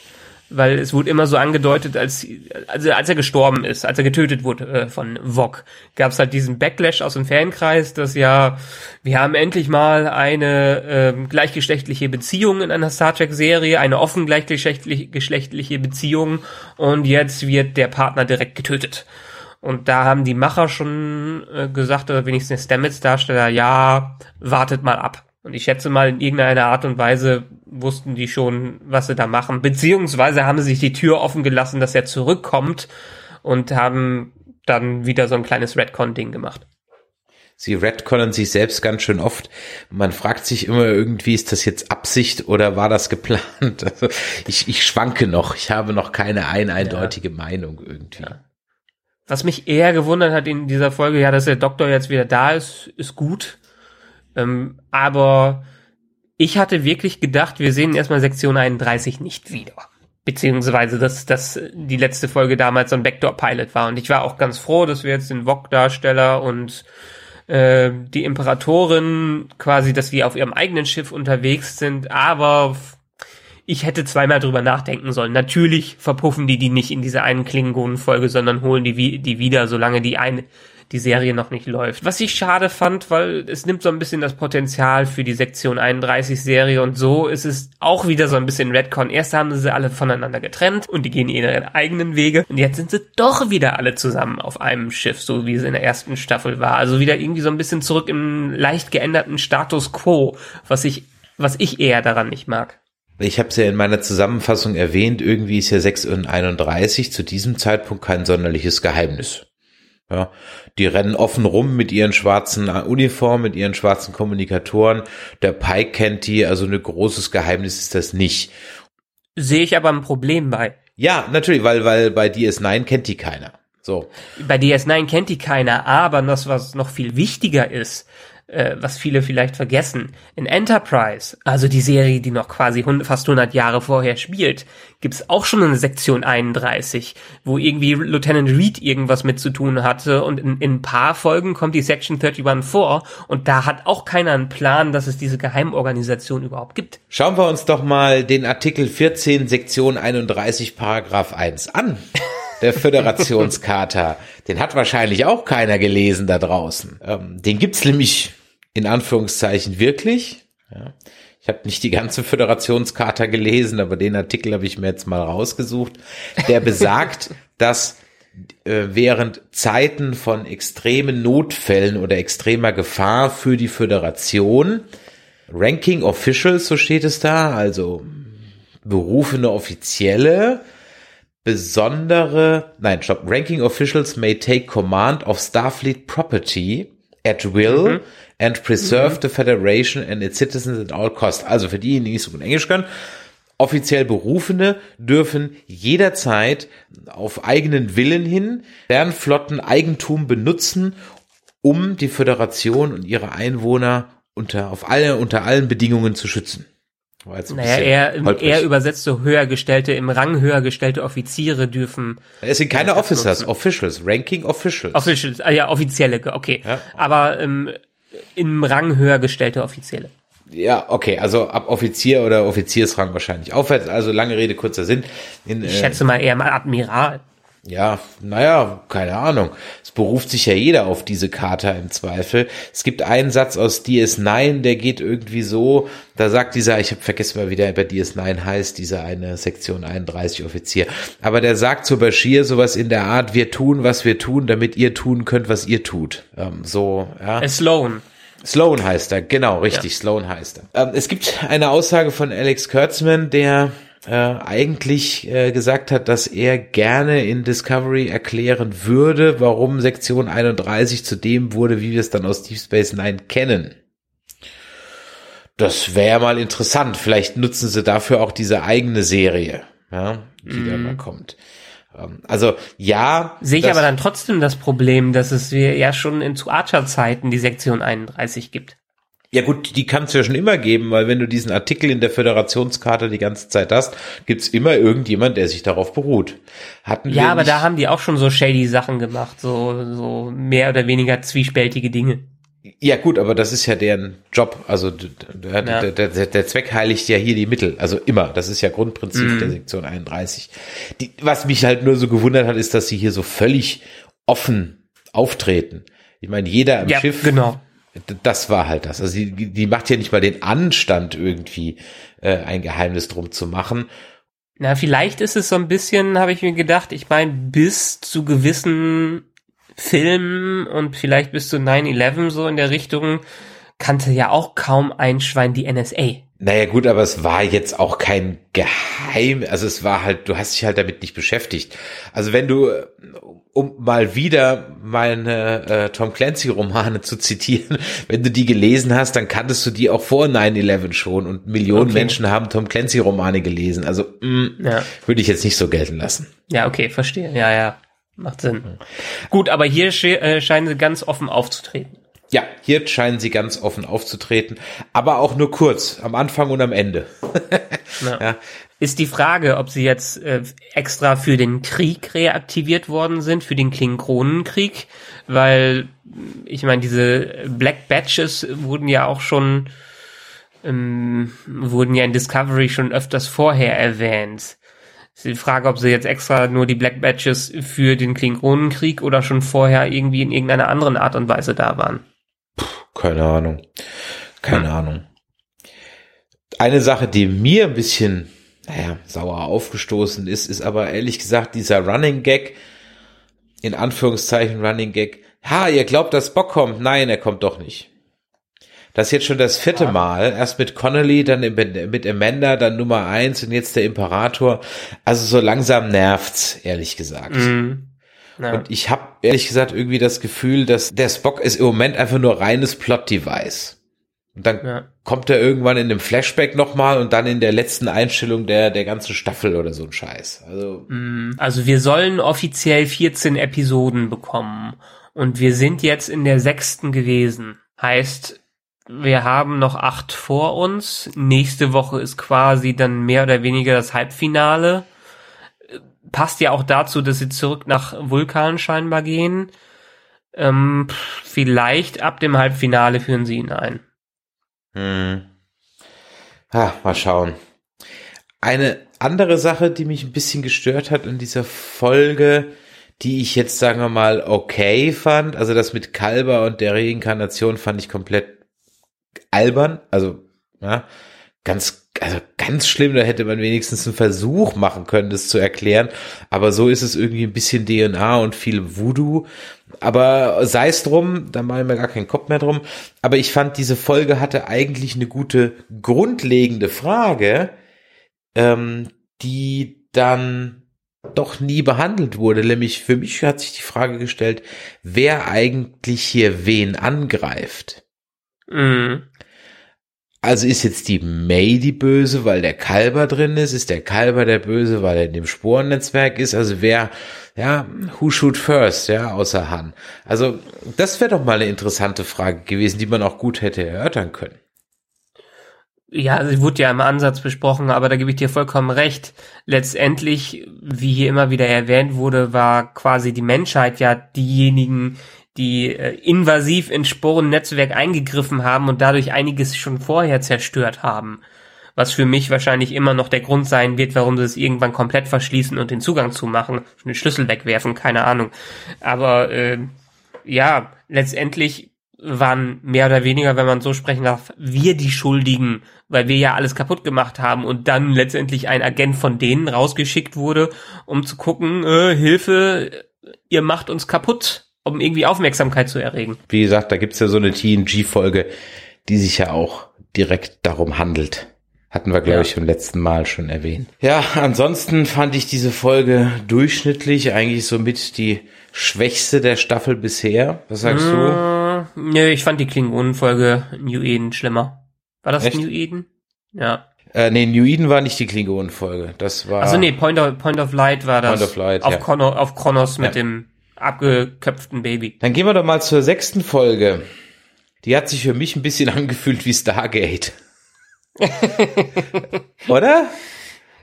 weil es wurde immer so angedeutet, als also als er gestorben ist, als er getötet wurde äh, von Vog, gab es halt diesen Backlash aus dem Fankreis, dass ja wir haben endlich mal eine ähm, gleichgeschlechtliche Beziehung in einer Star Trek Serie, eine offen gleichgeschlechtliche geschlechtliche Beziehung und jetzt wird der Partner direkt getötet. Und da haben die Macher schon äh, gesagt, oder wenigstens der Stamets-Darsteller, ja, wartet mal ab. Und ich schätze mal, in irgendeiner Art und Weise wussten die schon, was sie da machen. Beziehungsweise haben sie sich die Tür offen gelassen, dass er zurückkommt und haben dann wieder so ein kleines Redcon-Ding gemacht. Sie retconnen sich selbst ganz schön oft. Man fragt sich immer irgendwie, ist das jetzt Absicht oder war das geplant? Also ich, ich schwanke noch. Ich habe noch keine ein eindeutige Meinung irgendwie. Was mich eher gewundert hat in dieser Folge, ja, dass der Doktor jetzt wieder da ist, ist gut. Ähm, aber ich hatte wirklich gedacht, wir sehen erstmal Sektion 31 nicht wieder. Beziehungsweise, dass dass die letzte Folge damals so ein Backdoor-Pilot war. Und ich war auch ganz froh, dass wir jetzt den Vog-Darsteller und äh, die Imperatorin quasi, dass die auf ihrem eigenen Schiff unterwegs sind. Aber ich hätte zweimal drüber nachdenken sollen. Natürlich verpuffen die die nicht in dieser einen Klingonen-Folge, sondern holen die, die wieder, solange die eine, die Serie noch nicht läuft. Was ich schade fand, weil es nimmt so ein bisschen das Potenzial für die Sektion 31 Serie und so ist es auch wieder so ein bisschen Redcon. Erst haben sie alle voneinander getrennt und die gehen ihre eigenen Wege und jetzt sind sie doch wieder alle zusammen auf einem Schiff, so wie es in der ersten Staffel war. Also wieder irgendwie so ein bisschen zurück im leicht geänderten Status quo, was ich, was ich eher daran nicht mag. Ich habe es ja in meiner Zusammenfassung erwähnt, irgendwie ist ja 6 und 31 zu diesem Zeitpunkt kein sonderliches Geheimnis. Ja, die rennen offen rum mit ihren schwarzen Uniformen, mit ihren schwarzen Kommunikatoren. Der Pike kennt die, also ein großes Geheimnis ist das nicht. Sehe ich aber ein Problem bei. Ja, natürlich, weil, weil bei DS9 kennt die keiner. So. Bei DS9 kennt die keiner, aber das, was noch viel wichtiger ist, äh, was viele vielleicht vergessen. In Enterprise, also die Serie, die noch quasi fast 100 Jahre vorher spielt, gibt's auch schon eine Sektion 31, wo irgendwie Lieutenant Reed irgendwas mit zu tun hatte und in, in ein paar Folgen kommt die Section 31 vor und da hat auch keiner einen Plan, dass es diese Geheimorganisation überhaupt gibt. Schauen wir uns doch mal den Artikel 14, Sektion 31, Paragraph 1 an. Der Föderationscharta. Den hat wahrscheinlich auch keiner gelesen da draußen. Ähm, den gibt's nämlich in Anführungszeichen wirklich. Ja. Ich habe nicht die ganze Föderationscharta gelesen, aber den Artikel habe ich mir jetzt mal rausgesucht. Der besagt, dass äh, während Zeiten von extremen Notfällen oder extremer Gefahr für die Föderation Ranking Officials, so steht es da, also berufene Offizielle, besondere, nein, stopp, Ranking Officials may take command of Starfleet property at will and preserve the Federation and its citizens at all cost. Also für diejenigen, die nicht so gut Englisch können, offiziell Berufene dürfen jederzeit auf eigenen Willen hin Sternflotten Eigentum benutzen, um die Föderation und ihre Einwohner unter, auf alle, unter allen Bedingungen zu schützen. Ein Naja, holprig. eher übersetzt so höher gestellte, im Rang höher gestellte Offiziere dürfen Es sind keine Officers, nutzen. Officials, Ranking Officials. Officials, ah ja, offizielle, okay. Ja. Aber ähm, im Rang höher gestellte Offizielle. ja, okay, also ab Offizier oder Offiziersrang wahrscheinlich aufwärts. Also lange Rede, kurzer Sinn. In, Ich äh, schätze mal eher mal Admiral. Ja, naja, keine Ahnung. Es beruft sich ja jeder auf diese Charta im Zweifel. Es gibt einen Satz aus DS9, der geht irgendwie so, da sagt dieser, ich habe vergessen mal, wie der bei DS9 heißt, dieser eine Sektion 31 Offizier, aber der sagt zu Bashir sowas in der Art, wir tun, was wir tun, damit ihr tun könnt, was ihr tut. Ähm, so, ja. Äh, Sloan. Sloan heißt er, genau, richtig, Sloan heißt er. Ähm, es gibt eine Aussage von Alex Kurtzman, der äh, eigentlich äh, gesagt hat, dass er gerne in Discovery erklären würde, warum Sektion 31 zu dem wurde, wie wir es dann aus Deep Space Nine kennen. Das wäre mal interessant. Vielleicht nutzen sie dafür auch diese eigene Serie, ja, die da mal kommt. Ähm, Also ja, Sehe ich aber dann trotzdem das Problem, dass es wir ja schon in zu Archer-Zeiten die Sektion 31 gibt. Ja gut, die kann es ja schon immer geben, weil wenn du diesen Artikel in der Föderationskarte die ganze Zeit hast, gibt's immer irgendjemand, der sich darauf beruht. Hatten wir Ja, aber nicht, da haben die auch schon so shady Sachen gemacht, so, so mehr oder weniger zwiespältige Dinge. Ja gut, aber das ist ja deren Job. Also der, Ja. der, der, der Zweck heiligt ja hier die Mittel. Also immer. Das ist ja Grundprinzip Mhm. der Sektion 31. Die, was mich halt nur so gewundert hat, ist, dass sie hier so völlig offen auftreten. Ich meine, jeder am Ja, Schiff genau. Das war halt das. Also die, die macht ja nicht mal den Anstand irgendwie äh, ein Geheimnis drum zu machen. Na, vielleicht ist es so ein bisschen, habe ich mir gedacht, ich meine, bis zu gewissen Filmen und vielleicht bis zu 9-11 so in der Richtung kannte ja auch kaum ein Schwein die NSA. Naja gut, aber es war jetzt auch kein Geheim, also es war halt, du hast dich halt damit nicht beschäftigt. Also wenn du, um mal wieder meine äh, Tom Clancy Romane zu zitieren, wenn du die gelesen hast, dann kanntest du die auch vor 9-11 schon und Millionen Okay. Menschen haben Tom Clancy Romane gelesen. Also mh, Ja. würde ich jetzt nicht so gelten lassen. Ja, okay, verstehe. Ja, ja. Macht Sinn. Gut, aber hier sche- äh, scheinen sie ganz offen aufzutreten. Ja, hier scheinen sie ganz offen aufzutreten, aber auch nur kurz, am Anfang und am Ende. Ja. Ja. Ist die Frage, ob sie jetzt äh, extra für den Krieg reaktiviert worden sind, für den Klingonenkrieg, weil ich meine, diese Black Batches wurden ja auch schon ähm, wurden ja in Discovery schon öfters vorher erwähnt. Ist die Frage, ob sie jetzt extra nur die Black Batches für den Klingonenkrieg oder schon vorher irgendwie in irgendeiner anderen Art und Weise da waren. Keine Ahnung. Keine Ahnung. Eine Sache, die mir ein bisschen, naja, sauer aufgestoßen ist, ist aber ehrlich gesagt dieser Running Gag, in Anführungszeichen Running Gag. Ha, ihr glaubt, dass Bock kommt? Nein, er kommt doch nicht. Das ist jetzt schon das vierte Mal. Erst mit Connolly, dann mit Amanda, dann Nummer eins und jetzt der Imperator. Also so langsam nervt's, ehrlich gesagt. Mhm. Ja. Und ich habe ehrlich gesagt irgendwie das Gefühl, dass der Spock ist im Moment einfach nur reines Plot-Device. Und dann Ja. Kommt er irgendwann in einem Flashback nochmal und dann in der letzten Einstellung der, der ganzen Staffel oder so ein Scheiß. Also, Also wir sollen offiziell 14 Episoden bekommen und wir sind jetzt in der sechsten gewesen. Heißt, wir haben noch acht vor uns. Nächste Woche ist quasi dann mehr oder weniger das Halbfinale. Passt ja auch dazu, dass sie zurück nach Vulkan scheinbar gehen. Ähm, vielleicht ab dem Halbfinale führen sie ihn ein. Hm. Ha, mal schauen. Eine andere Sache, die mich ein bisschen gestört hat in dieser Folge, die ich jetzt, sagen wir mal, okay fand, also das mit Kalber und der Reinkarnation fand ich komplett albern, also ja, ganz, also ganz schlimm, da hätte man wenigstens einen Versuch machen können, das zu erklären, aber so ist es irgendwie ein bisschen DNA und viel Voodoo, aber sei es drum, da mache ich mir gar keinen Kopf mehr drum, aber ich fand, diese Folge hatte eigentlich eine gute grundlegende Frage, ähm, die dann doch nie behandelt wurde. Nämlich für mich hat sich die Frage gestellt, wer eigentlich hier wen angreift. Mhm. Also ist jetzt die May die Böse, weil der Kalber drin ist? Ist der Kalber der Böse, weil er in dem Sporennetzwerk ist? Also wer, ja, who shoot first, ja, außer Han? Also das wäre doch mal eine interessante Frage gewesen, die man auch gut hätte erörtern können. Ja, sie wurde ja im Ansatz besprochen, aber da gebe ich dir vollkommen recht. Letztendlich, wie hier immer wieder erwähnt wurde, war quasi die Menschheit ja diejenigen, die äh, invasiv ins Sporennetzwerk eingegriffen haben und dadurch einiges schon vorher zerstört haben. Was für mich wahrscheinlich immer noch der Grund sein wird, warum sie es irgendwann komplett verschließen und den Zugang zu machen, den Schlüssel wegwerfen, keine Ahnung. Aber äh, ja, letztendlich waren mehr oder weniger, wenn man so sprechen darf, wir die Schuldigen, weil wir ja alles kaputt gemacht haben und dann letztendlich ein Agent von denen rausgeschickt wurde, um zu gucken, äh, Hilfe, ihr macht uns kaputt, um irgendwie Aufmerksamkeit zu erregen. Wie gesagt, da gibt's ja so eine TNG-Folge, die sich ja auch direkt darum handelt. Hatten wir, glaube Ja. ich, beim letzten Mal schon erwähnt. Ja, ansonsten fand ich diese Folge durchschnittlich, eigentlich somit die schwächste der Staffel bisher. Was sagst du? Äh, nö, ich fand die Klingonenfolge New Eden schlimmer. War das Echt? New Eden? Ja. Äh, nee, New Eden war nicht die Klingonen-Folge. Das war. Also nee, Point of, Point of Light war das. Point of Light, auf, ja. Krono, auf Kronos mit Ja. dem abgeköpften Baby. Dann gehen wir doch mal zur sechsten Folge. Die hat sich für mich ein bisschen angefühlt wie Stargate. Oder?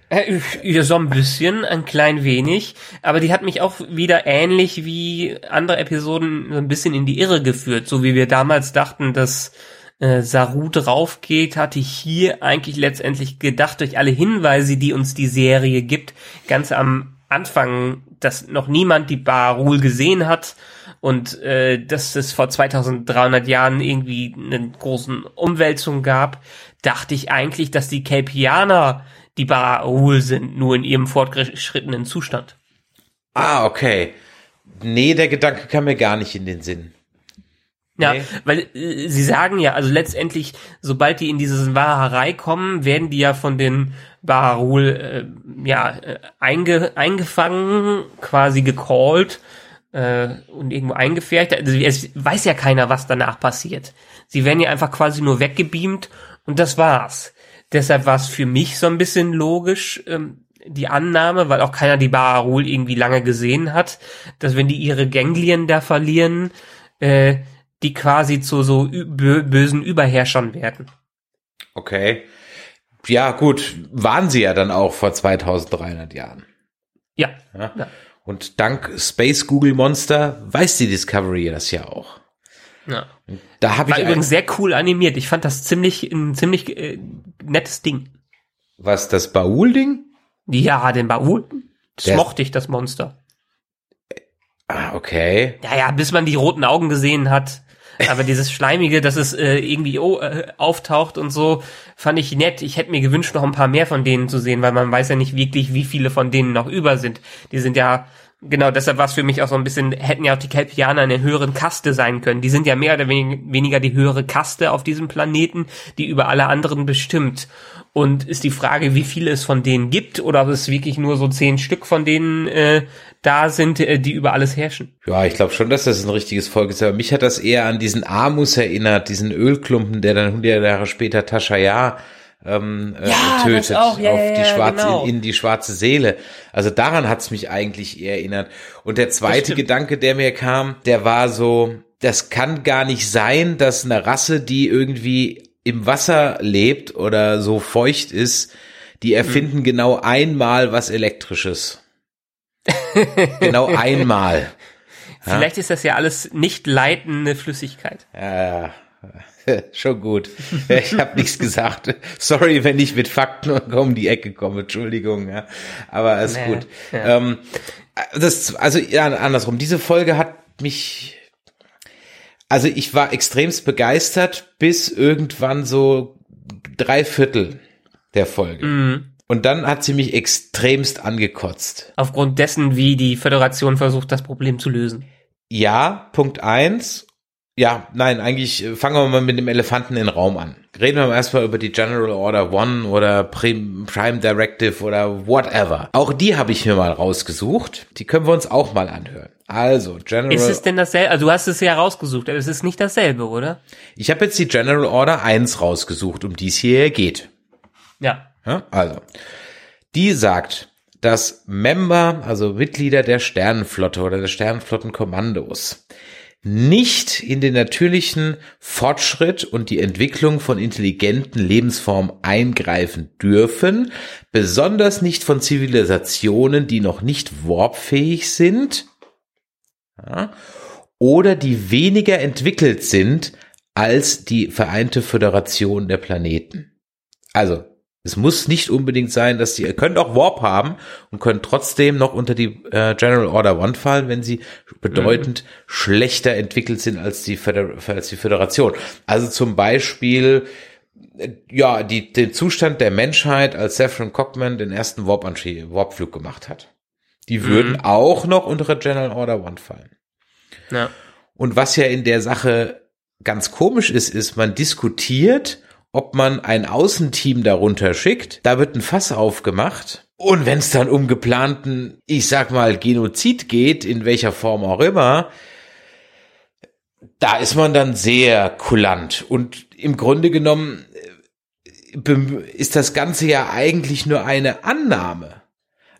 Äh, ja, so ein bisschen, ein klein wenig, aber die hat mich auch wieder ähnlich wie andere Episoden so ein bisschen in die Irre geführt, so wie wir damals dachten, dass äh, Saru draufgeht, hatte ich hier eigentlich letztendlich gedacht, durch alle Hinweise, die uns die Serie gibt, ganz am Anfang, dass noch niemand die Barul gesehen hat und äh, dass es vor 2300 Jahren irgendwie eine großen Umwälzung gab, dachte ich eigentlich, dass die Kelpianer die Barul sind, nur in ihrem fortgeschrittenen Zustand. Ah, okay. Nee, der Gedanke kam mir gar nicht in den Sinn. Ja, Nee. weil äh, sie sagen ja, also letztendlich, sobald die in diese Wahrerei kommen, werden die ja von den Barul äh, ja äh, einge, eingefangen, quasi gecallt äh, und irgendwo eingefärbt. Also es weiß ja keiner, was danach passiert. Sie werden ja einfach quasi nur weggebeamt und das war's. Deshalb war es für mich so ein bisschen logisch, ähm, die Annahme, weil auch keiner die Barul irgendwie lange gesehen hat, dass wenn die ihre Ganglien da verlieren, äh, die quasi zu so bösen Überherrschern werden. Okay. Ja, gut. Waren sie ja dann auch vor 2300 Jahren. Ja. Ja? Ja. Und dank Space Google Monster weiß die Discovery das ja auch. ja. Da habe War ich übrigens sehr cool animiert. Ich fand das ziemlich ein ziemlich äh, nettes Ding. was das Baul-Ding? Ja, den Baul. Das Der- mochte ich, das Monster. Ah, okay. Ja, ja, bis man die roten Augen gesehen hat. Aber dieses Schleimige, dass es äh, irgendwie oh, äh, auftaucht und so, fand ich nett. Ich hätte mir gewünscht, noch ein paar mehr von denen zu sehen, weil man weiß ja nicht wirklich, wie viele von denen noch über sind. Die sind ja, genau, deshalb war es für mich auch so ein bisschen, hätten ja auch die Kelpianer in einer höheren Kaste sein können. Die sind ja mehr oder wenig, weniger die höhere Kaste auf diesem Planeten, die über alle anderen bestimmt. Und ist die Frage, wie viele es von denen gibt oder ob es wirklich nur so zehn Stück von denen äh, da sind, äh, die über alles herrschen. Ja, ich glaube schon, dass das ein richtiges Volk ist. Aber mich hat das eher an diesen Amus erinnert, diesen Ölklumpen, der dann 100 Jahre später Tascha ähm, äh, Ja, tötet. Ja, auf ja, die ja, schwarze genau. in, in die schwarze Seele. Also daran hat's mich eigentlich eher erinnert. Und der zweite. Gedanke, der mir kam, der war so, das kann gar nicht sein, dass eine Rasse, die irgendwie im Wasser lebt oder so feucht ist, die erfinden genau einmal was elektrisches. genau einmal. Vielleicht ist das ja alles nicht leitende Flüssigkeit. Ja, schon gut. Ich habe nichts gesagt. Sorry, wenn ich mit Fakten um die Ecke komme. Entschuldigung. Ja. Aber ist Nee, gut. ja. Ähm, das, also ja, andersrum. Diese Folge hat mich, also ich war extremst begeistert bis irgendwann so drei Viertel der Folge. Mhm. Und dann hat sie mich extremst angekotzt. Aufgrund dessen, wie die Föderation versucht, das Problem zu lösen. Ja, Punkt eins. Ja, nein, eigentlich äh, fangen wir mal mit dem Elefanten in den Raum an. Reden wir mal erstmal über die General Order One oder Prim- Prime Directive oder whatever. Auch die habe ich mir mal rausgesucht. Die können wir uns auch mal anhören. Also, General Ist es denn dasselbe? Also du hast es ja rausgesucht, aber es ist nicht dasselbe, oder? Ich habe jetzt die General Order 1 rausgesucht, um die es hier geht. Ja. Ja, also, die sagt, dass Member, also Mitglieder der Sternenflotte oder der Sternenflottenkommandos nicht in den natürlichen Fortschritt und die Entwicklung von intelligenten Lebensformen eingreifen dürfen, besonders nicht von Zivilisationen, die noch nicht warpfähig sind ja, oder die weniger entwickelt sind als die Vereinte Föderation der Planeten. Also, es muss nicht unbedingt sein, dass sie, ihr könnt auch Warp haben und können trotzdem noch unter die äh, General Order One fallen, wenn sie bedeutend schlechter entwickelt sind als die, Föder als die Föderation. Also zum Beispiel, äh, ja, die, den Zustand der Menschheit, als Saffron Cockman den ersten Warp Warpflug gemacht hat. Die würden auch noch unter General Order One fallen. ja. Und was ja in der Sache ganz komisch ist, ist, man diskutiert, ob man ein Außenteam darunter schickt. Da wird ein Fass aufgemacht. Und wenn es dann um geplanten, ich sag mal, Genozid geht, in welcher Form auch immer, da ist man dann sehr kulant. Und im Grunde genommen äh, ist das Ganze ja eigentlich nur eine Annahme.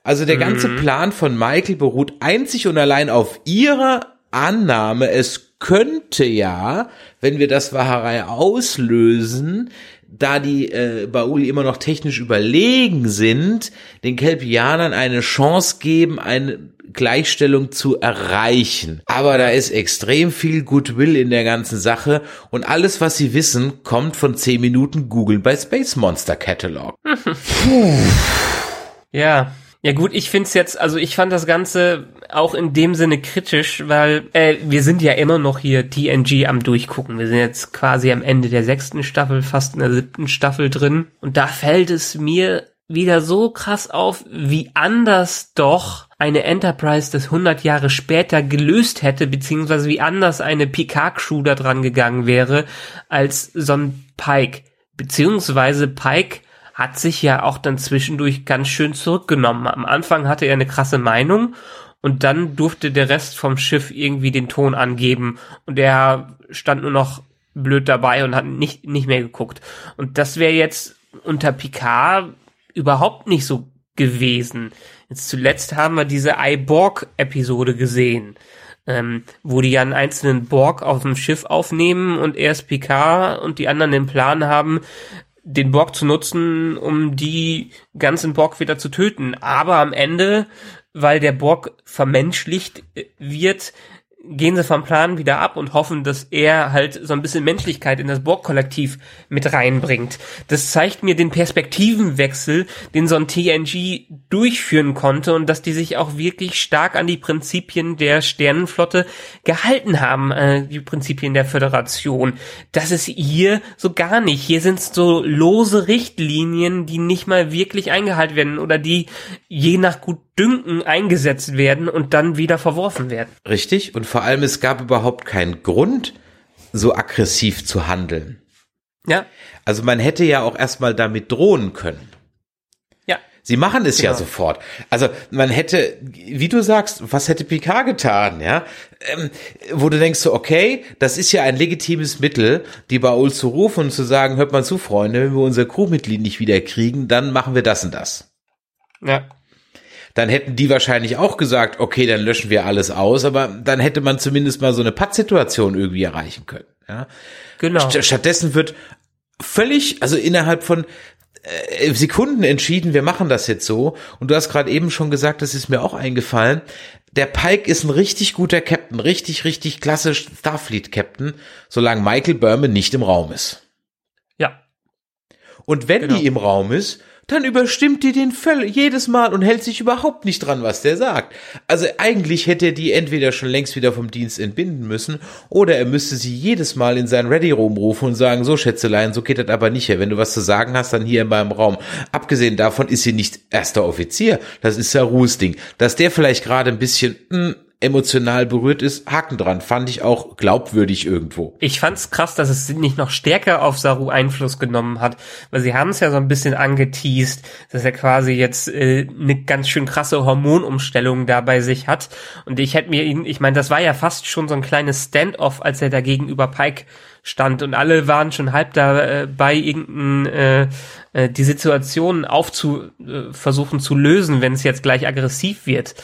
Also der ganze Plan von Michael beruht einzig und allein auf ihrer Annahme, es könnte ja, wenn wir das Waharei auslösen, da die äh, Bauli immer noch technisch überlegen sind, den Kelpianern eine Chance geben, eine Gleichstellung zu erreichen. Aber da ist extrem viel Goodwill in der ganzen Sache und alles, was sie wissen, kommt von 10 Minuten Google bei Space Monster Catalog. Ja. Ja gut, ich find's jetzt, also ich fand das Ganze auch in dem Sinne kritisch, weil äh, wir sind ja immer noch hier TNG am Durchgucken. Wir sind jetzt quasi am Ende der sechsten Staffel, fast in der siebten Staffel drin. Und da fällt es mir wieder so krass auf, wie anders doch eine Enterprise das 100 Jahre später gelöst hätte, beziehungsweise wie anders eine Picard-Crew da dran gegangen wäre, als so ein Pike. Beziehungsweise Pike hat sich ja auch dann zwischendurch ganz schön zurückgenommen. Am Anfang hatte er eine krasse Meinung und dann durfte der Rest vom Schiff irgendwie den Ton angeben und er stand nur noch blöd dabei und hat nicht, nicht mehr geguckt. Und das wäre jetzt unter Picard überhaupt nicht so gewesen. Jetzt zuletzt haben wir diese iBorg-Episode gesehen, ähm, wo die ja einen einzelnen Borg auf dem Schiff aufnehmen und erst Picard und die anderen den Plan haben, den Borg zu nutzen, um die ganzen Borg wieder zu töten. Aber am Ende, weil der Borg vermenschlicht äh, wird, gehen sie vom Plan wieder ab und hoffen, dass er halt so ein bisschen Menschlichkeit in das Borg-Kollektiv mit reinbringt. Das zeigt mir den Perspektivenwechsel, den so ein TNG durchführen konnte und dass die sich auch wirklich stark an die Prinzipien der Sternenflotte gehalten haben, äh, die Prinzipien der Föderation. Das ist hier so gar nicht. Hier sind so lose Richtlinien, die nicht mal wirklich eingehalten werden oder die je nach Gutdünken eingesetzt werden und dann wieder verworfen werden. Richtig. Und vor allem, es gab überhaupt keinen Grund, so aggressiv zu handeln. Ja, Also man hätte ja auch erstmal damit drohen können. ja. Sie machen es ja Genau. sofort. Also man hätte, wie du sagst, was hätte Picard getan, ja? Ähm, wo du denkst so, okay, das ist ja ein legitimes Mittel, die Baul zu rufen und zu sagen, hört mal zu, Freunde, wenn wir unser Crewmitglied nicht wieder kriegen, dann machen wir das und das. Ja. Dann hätten die wahrscheinlich auch gesagt, okay, dann löschen wir alles aus, aber dann hätte man zumindest mal so eine Pattsituation irgendwie erreichen können. Ja? Genau. St stattdessen wird völlig, also innerhalb von äh, Sekunden entschieden, wir machen das jetzt so. Und du hast gerade eben schon gesagt, das ist mir auch eingefallen. Der Pike ist ein richtig guter Captain, richtig, richtig klasse Starfleet-Captain, solange Michael Berman nicht im Raum ist. Ja. Und wenn Genau. die im Raum ist, dann überstimmt die den völlig jedes Mal und hält sich überhaupt nicht dran, was der sagt. Also eigentlich hätte er die entweder schon längst wieder vom Dienst entbinden müssen oder er müsste sie jedes Mal in sein Ready Room rufen und sagen, so Schätzelein, so geht das aber nicht hier. Wenn du was zu sagen hast, dann hier in meinem Raum. Abgesehen davon ist sie nicht erster Offizier. Das ist ja Ruhes Ding. Dass der vielleicht gerade ein bisschen mh, emotional berührt ist, Haken dran. Fand ich auch glaubwürdig irgendwo. Ich fand's krass, dass es nicht noch stärker auf Saru Einfluss genommen hat, weil sie haben es ja so ein bisschen angeteased, dass er quasi jetzt äh, eine ganz schön krasse Hormonumstellung da bei sich hat. Und ich hätte mir ihn, ich meine, das war ja fast schon so ein kleines Standoff, als er da gegenüber Pike stand und alle waren schon halb dabei, irgendein äh, äh, die Situation aufzu äh, versuchen zu lösen, wenn es jetzt gleich aggressiv wird.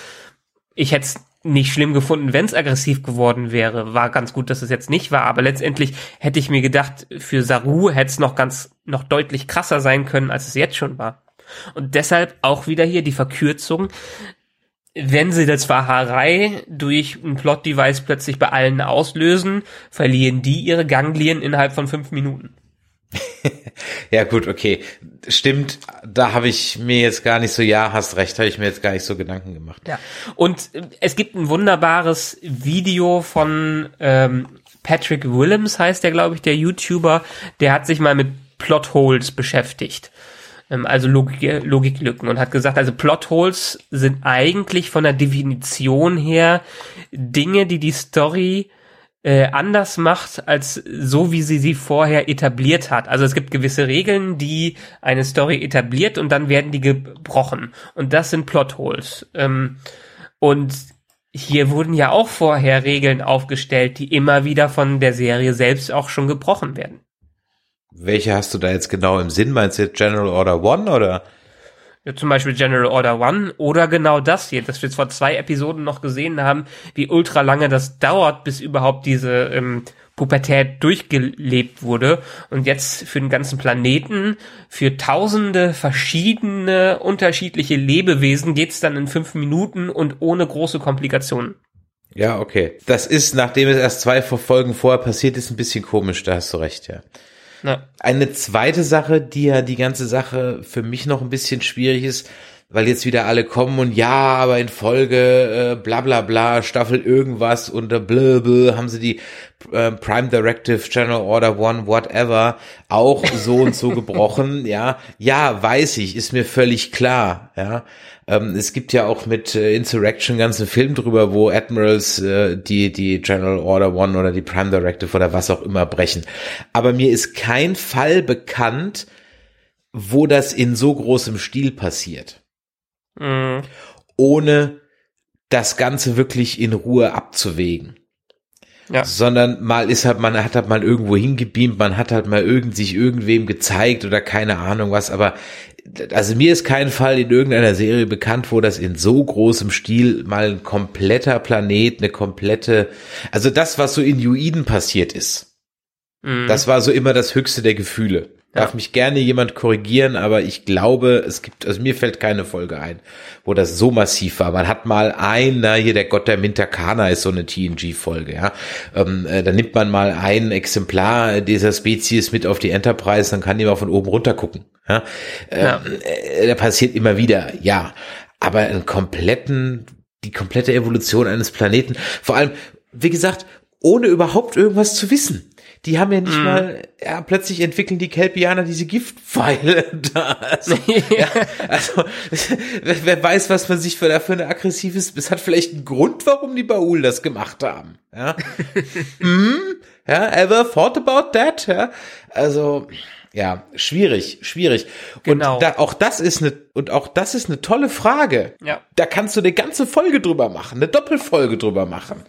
Ich hätte nicht schlimm gefunden, wenn es aggressiv geworden wäre. War ganz gut, dass es jetzt nicht war, aber letztendlich hätte ich mir gedacht, für Saru hätte es noch ganz, noch deutlich krasser sein können, als es jetzt schon war. Und deshalb auch wieder hier die Verkürzung. Wenn sie das Verharrei durch ein Plot-Device plötzlich bei allen auslösen, verlieren die ihre Ganglien innerhalb von fünf Minuten. Ja gut, okay. Stimmt, da habe ich mir jetzt gar nicht so, ja, hast recht, habe ich mir jetzt gar nicht so Gedanken gemacht. Ja. Und äh, es gibt ein wunderbares Video von ähm, Patrick Willems, heißt der, glaube ich, der YouTuber, der hat sich mal mit Plotholes beschäftigt. Ähm, also Logik, Logiklücken und hat gesagt, also Plotholes sind eigentlich von der Definition her Dinge, die die Story äh, anders macht als so, wie sie sie vorher etabliert hat. Also es gibt gewisse Regeln, die eine Story etabliert und dann werden die gebrochen. Und das sind Plotholes. Ähm, und hier wurden ja auch vorher Regeln aufgestellt, die immer wieder von der Serie selbst auch schon gebrochen werden. Welche hast du da jetzt genau im Sinn? Meinst du jetzt General Order One oder? Ja, zum Beispiel General Order One oder genau das hier, dass wir vor zwei Episoden noch gesehen haben, wie ultra lange das dauert, bis überhaupt diese ähm, Pubertät durchgelebt wurde. Und jetzt für den ganzen Planeten, für tausende verschiedene, unterschiedliche Lebewesen geht's dann in fünf Minuten und ohne große Komplikationen. Ja, okay. Das ist, nachdem es erst zwei Folgen vorher passiert ist, ein bisschen komisch, da hast du recht, ja. Na, Eine zweite Sache, die ja die ganze Sache für mich noch ein bisschen schwierig ist, weil jetzt wieder alle kommen und ja, aber in Folge äh, bla bla bla, Staffel irgendwas und äh, blö, blö, haben sie die äh, Prime Directive, General Order One, whatever, auch so und so gebrochen, ja. Ja, weiß ich, ist mir völlig klar, ja. Ähm, es gibt ja auch mit äh, Insurrection ganzen Film drüber, wo Admirals äh, die, die General Order One oder die Prime Directive oder was auch immer brechen. Aber mir ist kein Fall bekannt, wo das in so großem Stil passiert mh, ohne das Ganze wirklich in Ruhe abzuwägen. Ja. Sondern mal ist halt, man hat halt mal irgendwo hingebeamt, man hat halt mal irgend sich irgendwem gezeigt oder keine Ahnung was, aber also mir ist kein Fall in irgendeiner Serie bekannt, wo das in so großem Stil mal ein kompletter Planet, eine komplette, also das, was so in Juiden passiert ist, mh. das war so immer das höchste der Gefühle. Darf mich gerne jemand korrigieren, aber ich glaube, es gibt, also mir fällt keine Folge ein, wo das so massiv war. Man hat mal ein, na hier der Gott der Mintakana ist so eine TNG-Folge, ja. Ähm, äh, da nimmt man mal ein Exemplar dieser Spezies mit auf die Enterprise, dann kann die mal von oben runter gucken. Ja? Ähm, Ja. äh, da passiert immer wieder, ja. Aber einen kompletten, die komplette Evolution eines Planeten, vor allem, wie gesagt, ohne überhaupt irgendwas zu wissen. Die haben ja nicht mal, ja, plötzlich entwickeln die Kelpianer diese Giftpfeile da. Also, ja, also wer, weiß, was man sich für dafür ein aggressives, es hat vielleicht einen Grund, warum die Baul das gemacht haben. Ja, hm? ja ever thought about that? Ja, also, ja, schwierig, schwierig. Genau. Und da, auch das ist eine, und auch das ist eine tolle Frage. Ja. Da kannst du eine ganze Folge drüber machen, eine Doppelfolge drüber machen.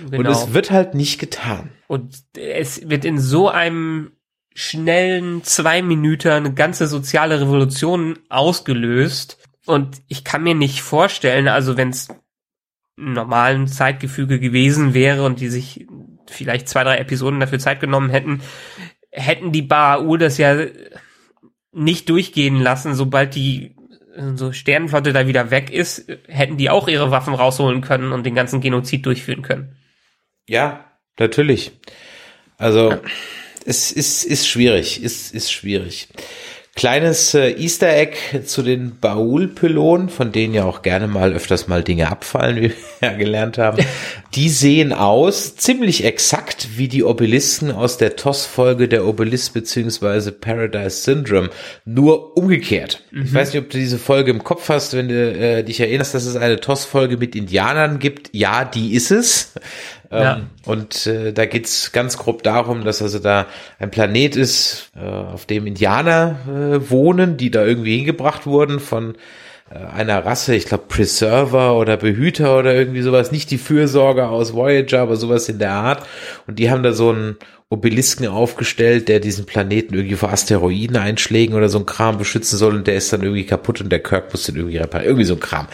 Und Genau. es wird halt nicht getan. Und es wird in so einem schnellen zwei Minuten eine ganze soziale Revolution ausgelöst. Und ich kann mir nicht vorstellen, also wenn es normalen Zeitgefüge gewesen wäre und die sich vielleicht zwei, drei Episoden dafür Zeit genommen hätten, hätten die Baul das ja nicht durchgehen lassen, sobald die äh, so Sternenflotte da wieder weg ist, hätten die auch ihre Waffen rausholen können und den ganzen Genozid durchführen können. Ja, natürlich. Also es ist, ist schwierig, ist, ist schwierig. Kleines äh, Easter Egg zu den Baul-Pylonen, von denen ja auch gerne mal öfters mal Dinge abfallen, wie wir ja gelernt haben. Die sehen aus ziemlich exakt wie die Obelisken aus der TOS-Folge der Obelisk beziehungsweise Paradise Syndrome, nur umgekehrt. Ich weiß nicht, ob du diese Folge im Kopf hast, wenn du äh, dich erinnerst, dass es eine TOS-Folge mit Indianern gibt. Ja, die ist es. Ja. Ähm, und äh, da geht's ganz grob darum, dass also da ein Planet ist, äh, auf dem Indianer äh, wohnen, die da irgendwie hingebracht wurden von äh, einer Rasse, ich glaube Preserver oder Behüter oder irgendwie sowas, nicht die Fürsorger aus Voyager, aber sowas in der Art. Und die haben da so einen Obelisken aufgestellt, der diesen Planeten irgendwie vor Asteroideneinschlägen oder so ein Kram beschützen soll und der ist dann irgendwie kaputt und der Kirk muss den irgendwie reparieren. Irgendwie so ein Kram.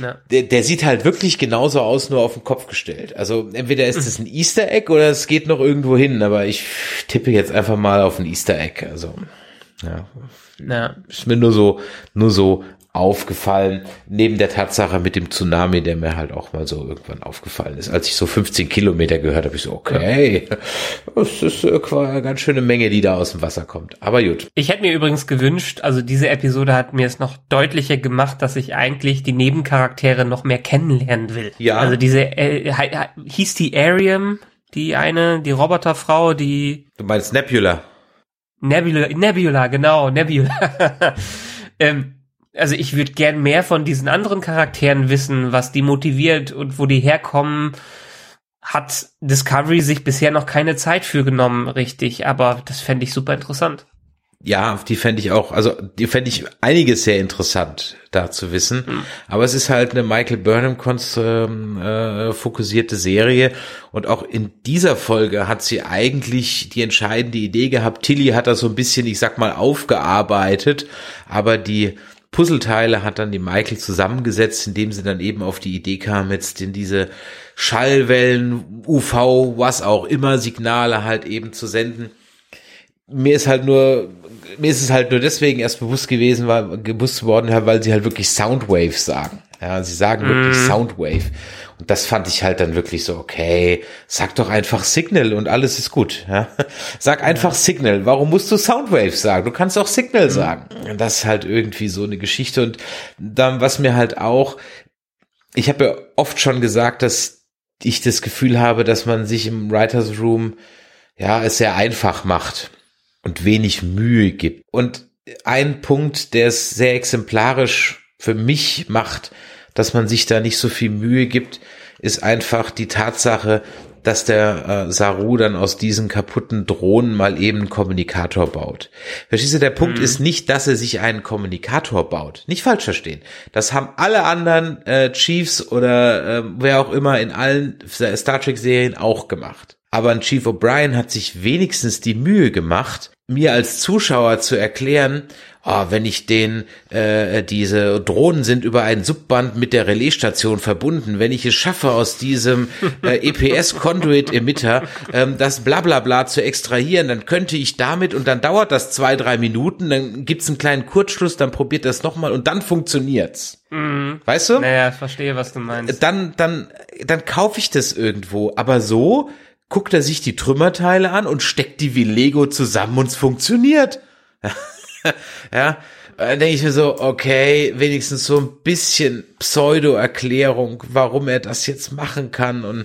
Ja. Der, der sieht halt wirklich genauso aus, nur auf den Kopf gestellt. Also entweder ist es ein Easter Egg oder es geht noch irgendwo hin, aber ich tippe jetzt einfach mal auf ein Easter Egg. Also ja, Ja. ist mir nur so, nur so aufgefallen, neben der Tatsache mit dem Tsunami, der mir halt auch mal so irgendwann aufgefallen ist. Als ich so 15 Kilometer gehört habe, ich so, okay, das ist eine ganz schöne Menge, die da aus dem Wasser kommt. Aber gut. Ich hätte mir übrigens gewünscht, also diese Episode hat mir es noch deutlicher gemacht, dass ich eigentlich die Nebencharaktere noch mehr kennenlernen will. Ja. Also diese, äh, hieß die Ariam, die eine, die Roboterfrau, die Du meinst Nebula? Nebula, Nebula, genau, Nebula. ähm, also ich würde gern mehr von diesen anderen Charakteren wissen, was die motiviert und wo die herkommen. Hat Discovery sich bisher noch keine Zeit für genommen, richtig, aber das fände ich super interessant. Ja, die fände ich auch, also die fände ich einiges sehr interessant da zu wissen. Aber es ist halt eine Michael Burnham ähm, äh, fokussierte Serie und auch in dieser Folge hat sie eigentlich die entscheidende Idee gehabt. Tilly hat das so ein bisschen, ich sag mal, aufgearbeitet, aber die Puzzleteile hat dann die Michael zusammengesetzt, indem sie dann eben auf die Idee kam, jetzt in diese Schallwellen, UV, was auch immer, Signale halt eben zu senden mir ist halt nur, mir ist es halt nur deswegen erst bewusst gewesen, weil, gewusst worden, weil sie halt wirklich Soundwave sagen. Ja, sie sagen wirklich Soundwave. Und das fand ich halt dann wirklich so, okay, sag doch einfach Signal und alles ist gut. Ja? Sag einfach Signal. Warum musst du Soundwave sagen? Du kannst auch Signal sagen. Und das ist halt irgendwie so eine Geschichte. Und dann, was mir halt auch, ich habe ja oft schon gesagt, dass ich das Gefühl habe, dass man sich im Writers Room ja es sehr einfach macht und wenig Mühe gibt. Und ein Punkt, der es sehr exemplarisch für mich macht, dass man sich da nicht so viel Mühe gibt, ist einfach die Tatsache, dass der äh, Saru dann aus diesen kaputten Drohnen mal eben einen Kommunikator baut. Verstehst du, der Punkt ist nicht, dass er sich einen Kommunikator baut. Nicht falsch verstehen. Das haben alle anderen äh, Chiefs oder äh, wer auch immer in allen Star Trek-Serien auch gemacht. Aber ein Chief O'Brien hat sich wenigstens die Mühe gemacht, mir als Zuschauer zu erklären, oh, wenn ich den, äh, diese Drohnen sind über ein Subband mit der Relaisstation verbunden, wenn ich es schaffe, aus diesem äh, EPS-Conduit-Emitter ähm, das Blablabla zu extrahieren, dann könnte ich damit, und dann dauert das zwei, drei Minuten, dann gibt's einen kleinen Kurzschluss, dann probiert das nochmal und dann funktioniert's. Weißt du? Naja, ich verstehe, was du meinst. dann, dann, dann kaufe ich das irgendwo. Aber so guckt er sich die Trümmerteile an und steckt die wie Lego zusammen und es funktioniert. ja, dann denke ich mir so, okay, wenigstens so ein bisschen Pseudo-Erklärung, warum er das jetzt machen kann und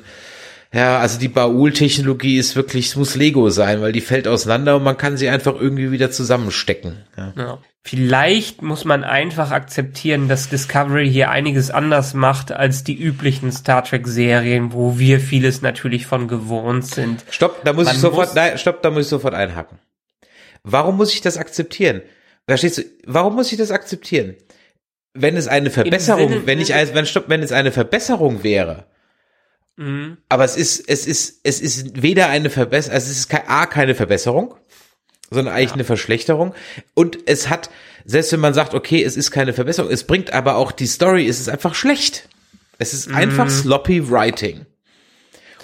ja, also die Baul-Technologie ist wirklich, es muss Lego sein, weil die fällt auseinander und man kann sie einfach irgendwie wieder zusammenstecken. Ja. Ja. Vielleicht muss man einfach akzeptieren, dass Discovery hier einiges anders macht als die üblichen Star Trek Serien, wo wir vieles natürlich von gewohnt sind. Stopp, da muss Man ich sofort, muss- nein, stopp, da muss ich sofort einhaken. Warum muss ich das akzeptieren? Steht so, warum muss ich das akzeptieren? Wenn es eine Verbesserung, Sinne- wenn ich, als- wenn, stopp, wenn es eine Verbesserung wäre, Mhm. aber es ist, es ist, es ist weder eine Verbesserung, also es ist A, keine Verbesserung, sondern eigentlich eine Verschlechterung. Und es hat, selbst wenn man sagt, okay, es ist keine Verbesserung, es bringt aber auch die Story, es ist einfach schlecht. Es ist einfach sloppy writing.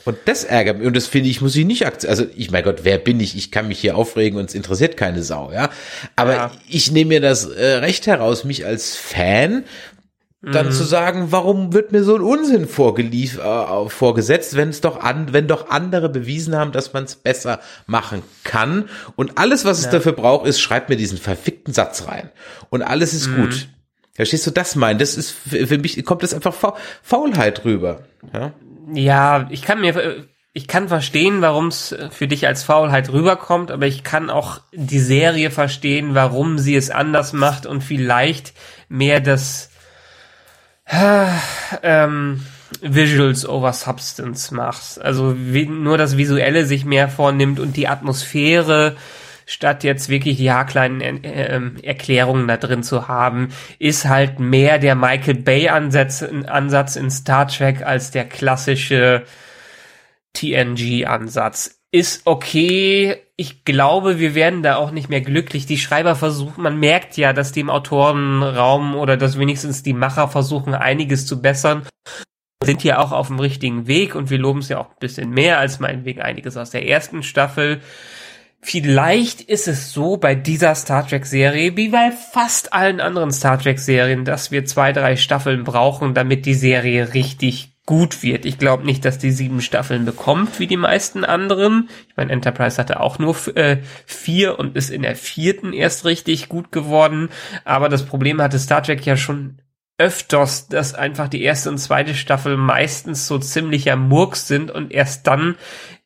Und das ärgert mich. Und das finde ich, muss ich nicht akzeptieren. Also, ich, mein Gott, wer bin ich? Ich kann mich hier aufregen und es interessiert keine Sau, ja. Aber Ja. ich nehme mir das äh, Recht heraus, mich als Fan dann zu sagen, warum wird mir so ein Unsinn vorgelief, äh, vorgesetzt, wenn es doch an, wenn doch andere bewiesen haben, dass man es besser machen kann. Und alles, was es dafür braucht, ist, schreibt mir diesen verfickten Satz rein. Und alles ist gut. Verstehst du das meinen? Das ist für mich kommt das einfach Fa Faulheit rüber. Ja? Ja, ich kann mir, äh, ich kann verstehen, warum es für dich als Faulheit rüberkommt, aber ich kann auch die Serie verstehen, warum sie es anders macht und vielleicht mehr das äh, ähm, Visuals over Substance macht. Also wie, nur das Visuelle sich mehr vornimmt und die Atmosphäre statt jetzt wirklich die haarkleinen äh, ähm, Erklärungen da drin zu haben, ist halt mehr der Michael Bay Ansatz, Ansatz in Star Trek als der klassische TNG-Ansatz. Ist okay. Ich glaube, wir werden da auch nicht mehr glücklich. Die Schreiber versuchen, man merkt ja, dass die im Autorenraum oder dass wenigstens die Macher versuchen, einiges zu bessern. Sind ja auch auf dem richtigen Weg und wir loben es ja auch ein bisschen mehr als meinetwegen einiges aus der ersten Staffel. Vielleicht ist es so bei dieser Star Trek Serie wie bei fast allen anderen Star Trek Serien, dass wir zwei, drei Staffeln brauchen, damit die Serie richtig gut wird. Ich glaube nicht, dass die sieben Staffeln bekommt, wie die meisten anderen. Ich meine, Enterprise hatte auch nur äh, vier und ist in der vierten erst richtig gut geworden. Aber das Problem hatte Star Trek ja schon öfters, dass einfach die erste und zweite Staffel meistens so ziemlicher Murks sind und erst dann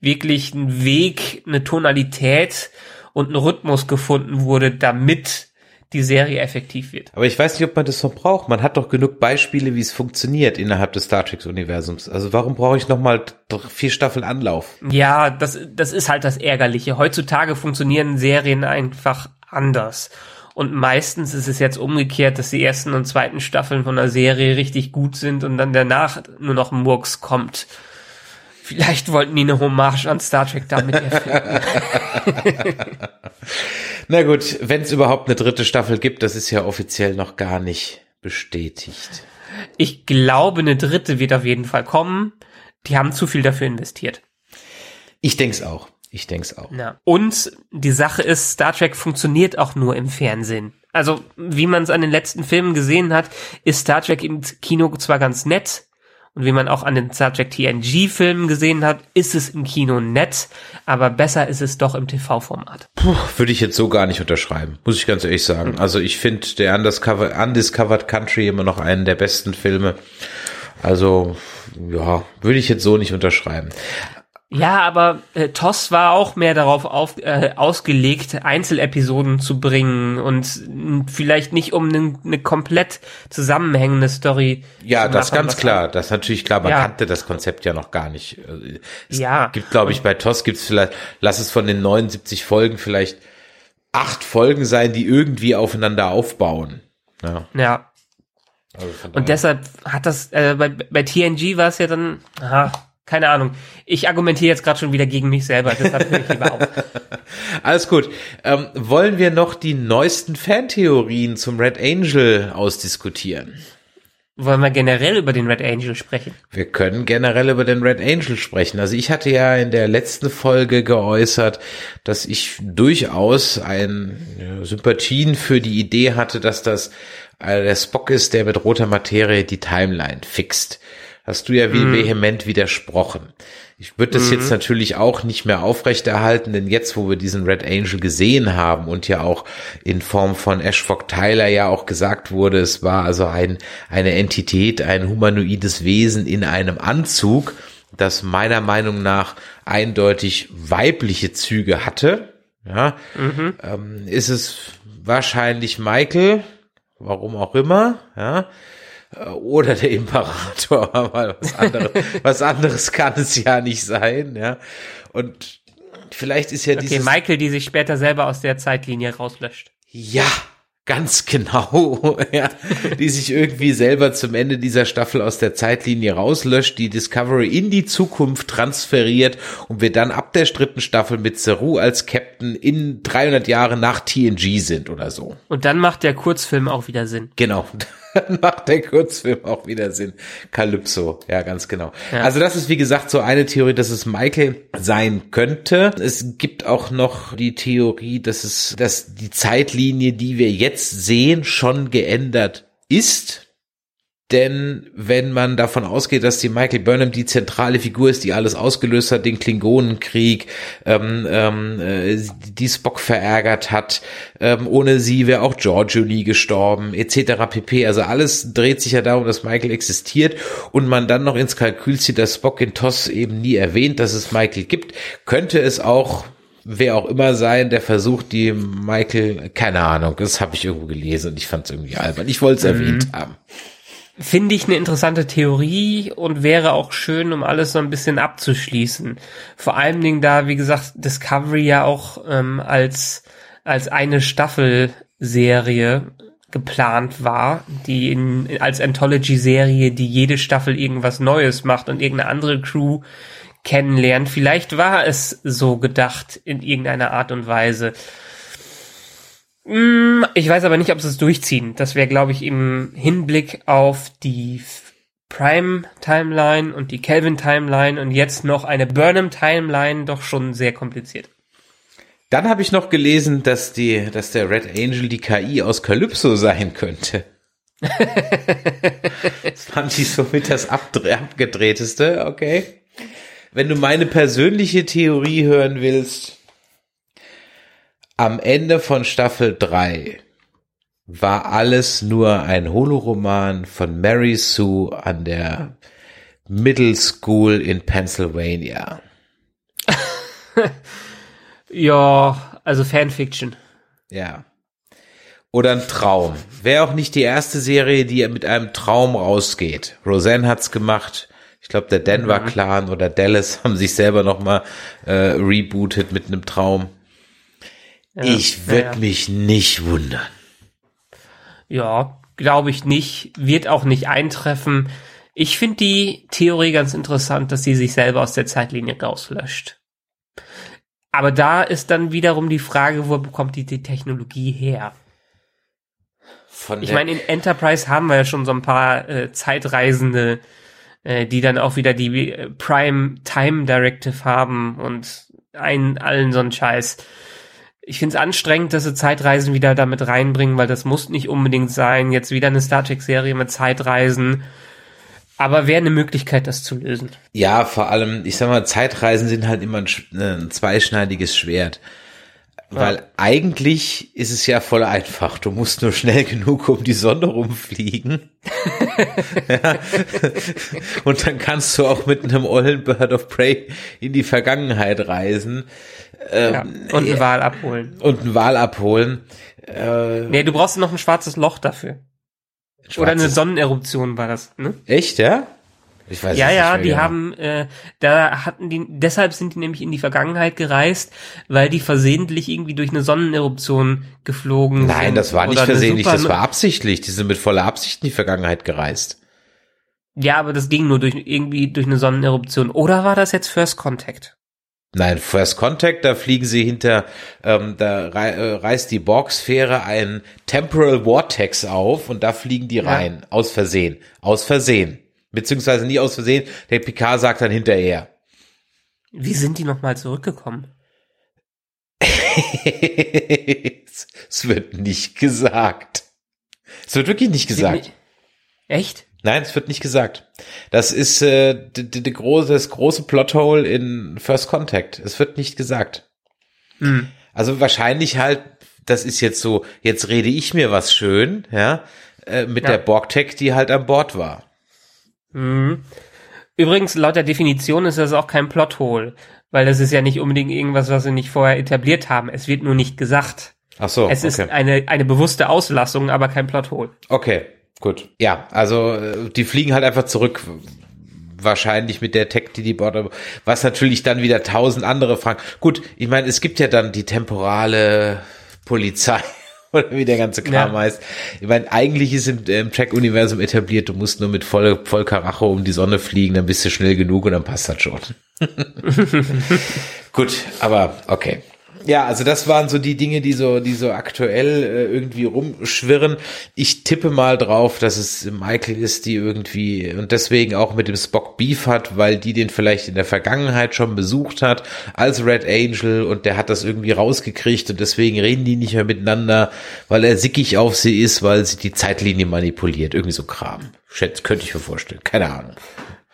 wirklich ein Weg, eine Tonalität und ein Rhythmus gefunden wurde, damit die Serie effektiv wird. Aber ich weiß nicht, ob man das noch braucht. Man hat doch genug Beispiele, wie es funktioniert innerhalb des Star Trek-Universums. Also warum brauche ich noch mal vier Staffeln Anlauf? Ja, das, das ist halt das Ärgerliche. Heutzutage funktionieren Serien einfach anders. Und meistens ist es jetzt umgekehrt, dass die ersten und zweiten Staffeln von einer Serie richtig gut sind und dann danach nur noch Murks kommt. Vielleicht wollten die eine Hommage an Star Trek damit erfinden. Na gut, wenn es überhaupt eine dritte Staffel gibt, das ist ja offiziell noch gar nicht bestätigt. Ich glaube, eine dritte wird auf jeden Fall kommen. Die haben zu viel dafür investiert. Ich denk's auch. Ich denk's auch. Ja. Und die Sache ist, Star Trek funktioniert auch nur im Fernsehen. Also, wie man es an den letzten Filmen gesehen hat, ist Star Trek im Kino zwar ganz nett, und wie man auch an den Star Trek TNG-Filmen gesehen hat, ist es im Kino nett, aber besser ist es doch im TV-Format. Würde ich jetzt so gar nicht unterschreiben, muss ich ganz ehrlich sagen. Also ich finde der Undiscovered, Undiscovered Country immer noch einen der besten Filme. Also ja, würde ich jetzt so nicht unterschreiben. Ja, aber äh, TOS war auch mehr darauf auf, äh, ausgelegt, Einzelepisoden zu bringen und vielleicht nicht um eine ne komplett zusammenhängende Story Ja, das machen, ganz klar. Das ist natürlich klar. Man Ja. kannte das Konzept ja noch gar nicht. Es Ja. gibt, glaube ich, bei TOS gibt's vielleicht, lass es von den 79 Folgen vielleicht acht Folgen sein, die irgendwie aufeinander aufbauen. Ja, Ja, also Und deshalb hat das, äh, bei, bei TNG war es ja dann, aha, keine Ahnung. Ich argumentiere jetzt gerade schon wieder gegen mich selber, deshalb höre ich lieber auf. Alles gut. Ähm, wollen wir noch die neuesten Fantheorien zum Red Angel ausdiskutieren? Wollen wir generell über den Red Angel sprechen? Wir können generell über den Red Angel sprechen. Also ich hatte ja in der letzten Folge geäußert, dass ich durchaus ein Sympathien für die Idee hatte, dass das äh, der Spock ist, der mit roter Materie die Timeline fixt. Hast du ja wie vehement widersprochen. Ich würde das jetzt natürlich auch nicht mehr aufrechterhalten, denn jetzt, wo wir diesen Red Angel gesehen haben und ja auch in Form von Ashford Tyler ja auch gesagt wurde, es war also ein, eine Entität, ein humanoides Wesen in einem Anzug, das meiner Meinung nach eindeutig weibliche Züge hatte, ja, ähm, ist es wahrscheinlich Michael, warum auch immer, ja, oder der Imperator, aber was anderes, was anderes kann es ja nicht sein, ja. Und vielleicht ist ja Okay, dieses, Michael, die sich später selber aus der Zeitlinie rauslöscht. ja, Ganz genau, ja, die sich irgendwie selber zum Ende dieser Staffel aus der Zeitlinie rauslöscht, die Discovery in die Zukunft transferiert und wir dann ab der dritten Staffel mit Saru als Captain in 300 Jahre nach TNG sind oder so. Und dann macht der Kurzfilm auch wieder Sinn. Genau. Dann macht der Kurzfilm auch wieder Sinn. Calypso, ja, ganz genau. Ja. Also das ist wie gesagt so eine Theorie, dass es Michael sein könnte. Es gibt auch noch die Theorie, dass es, dass die Zeitlinie, die wir jetzt sehen, schon geändert ist. Denn wenn man davon ausgeht, dass die Michael Burnham die zentrale Figur ist, die alles ausgelöst hat, den Klingonenkrieg, ähm, ähm, äh, die Spock verärgert hat, ähm, ohne sie wäre auch Giorgio nie gestorben, etc. pp. Also alles dreht sich ja darum, dass Michael existiert und man dann noch ins Kalkül zieht, dass Spock in TOS eben nie erwähnt, dass es Michael gibt, könnte es auch wer auch immer sein, der versucht, die Michael, keine Ahnung, das habe ich irgendwo gelesen und ich fand es irgendwie albern. Ich wollte es mhm. erwähnt haben. Finde ich eine interessante Theorie und wäre auch schön, um alles so ein bisschen abzuschließen. Vor allen Dingen da, wie gesagt, Discovery ja auch ähm, als, als eine Staffelserie geplant war, die in, als Anthology-Serie, die jede Staffel irgendwas Neues macht und irgendeine andere Crew kennenlernt. Vielleicht war es so gedacht in irgendeiner Art und Weise. Mm, ich weiß aber nicht, ob sie es durchziehen. Das wäre, glaube ich, im Hinblick auf die Prime-Timeline und die Kelvin-Timeline und jetzt noch eine Burnham-Timeline doch schon sehr kompliziert. Dann habe ich noch gelesen, dass die, dass der Red Angel die KI aus Calypso sein könnte. das fand ich so mit das abgedrehteste, okay. Wenn du meine persönliche Theorie hören willst, am Ende von Staffel 3 war alles nur ein Holoroman von Mary Sue an der Middle School in Pennsylvania. ja, also Fanfiction. Ja. Oder ein Traum. Wäre auch nicht die erste Serie, die mit einem Traum rausgeht. Roseanne hat's gemacht. Ich glaube, der Denver mhm. Clan oder Dallas haben sich selber nochmal äh, rebootet mit einem Traum. Ja, ich würde ja, ja. mich nicht wundern. Ja, glaube ich nicht. Wird auch nicht eintreffen. Ich finde die Theorie ganz interessant, dass sie sich selber aus der Zeitlinie rauslöscht. Aber da ist dann wiederum die Frage, wo bekommt die die Technologie her? Von ich meine, in Enterprise haben wir ja schon so ein paar äh, Zeitreisende, äh, die dann auch wieder die äh, Prime Time Directive haben und einen allen so einen Scheiß ich finde es anstrengend, dass sie Zeitreisen wieder damit reinbringen, weil das muss nicht unbedingt sein. Jetzt wieder eine Star Trek-Serie mit Zeitreisen. Aber wäre eine Möglichkeit, das zu lösen. Ja, vor allem, ich sag mal, Zeitreisen sind halt immer ein, ein zweischneidiges Schwert. Weil ja. eigentlich ist es ja voll einfach. Du musst nur schnell genug um die Sonne rumfliegen. ja. Und dann kannst du auch mit einem ollen Bird of Prey in die Vergangenheit reisen. Ähm, ja. Und eine Wahl abholen. Und eine Wahl abholen. Äh, nee, du brauchst noch ein schwarzes Loch dafür. Oder eine Sonneneruption war das, ne? Echt, ja? Ich weiß ja, ja, die genau. haben, äh, da hatten die, deshalb sind die nämlich in die Vergangenheit gereist, weil die versehentlich irgendwie durch eine Sonneneruption geflogen Nein, sind. Nein, das war nicht versehentlich, das war absichtlich. Die sind mit voller Absicht in die Vergangenheit gereist. Ja, aber das ging nur durch irgendwie durch eine Sonneneruption. Oder war das jetzt First Contact? Nein, First Contact, da fliegen sie hinter, ähm, da äh, reißt die Borg-Sphäre ein Temporal Vortex auf und da fliegen die rein. Ja. Aus Versehen. Aus Versehen. Beziehungsweise nie aus Versehen. Der Picard sagt dann hinterher. Wie sind die nochmal zurückgekommen? es wird nicht gesagt. Es wird wirklich nicht gesagt. Echt? Nein, es wird nicht gesagt. Das ist äh, die, die, die große, das große Plothole in First Contact. Es wird nicht gesagt. Hm. Also wahrscheinlich halt, das ist jetzt so, jetzt rede ich mir was schön, ja, äh, mit ja. der Borg-Tech, die halt an Bord war. Mhm. Übrigens, laut der Definition ist das auch kein Plothole, weil das ist ja nicht unbedingt irgendwas, was sie nicht vorher etabliert haben. Es wird nur nicht gesagt. Ach so. Es okay. ist eine, eine bewusste Auslassung, aber kein Plothole. Okay, gut. Ja, also äh, die fliegen halt einfach zurück. Wahrscheinlich mit der Tech, die die Bord, was natürlich dann wieder tausend andere Fragen. Gut, ich meine, es gibt ja dann die temporale Polizei Oder wie der ganze Kram Ja. heißt. Ich meine, eigentlich ist im, im Track-Universum etabliert, du musst nur mit voll, voll Karacho um die Sonne fliegen, dann bist du schnell genug und dann passt das schon. Gut, aber okay. Ja, also das waren so die Dinge, die so, die so aktuell äh, irgendwie rumschwirren. Ich tippe mal drauf, dass es Michael ist, die irgendwie und deswegen auch mit dem Spock Beef hat, weil die den vielleicht in der Vergangenheit schon besucht hat als Red Angel und der hat das irgendwie rausgekriegt und deswegen reden die nicht mehr miteinander, weil er sickig auf sie ist, weil sie die Zeitlinie manipuliert. Irgendwie so Kram. Schätze, könnte ich mir vorstellen. Keine Ahnung.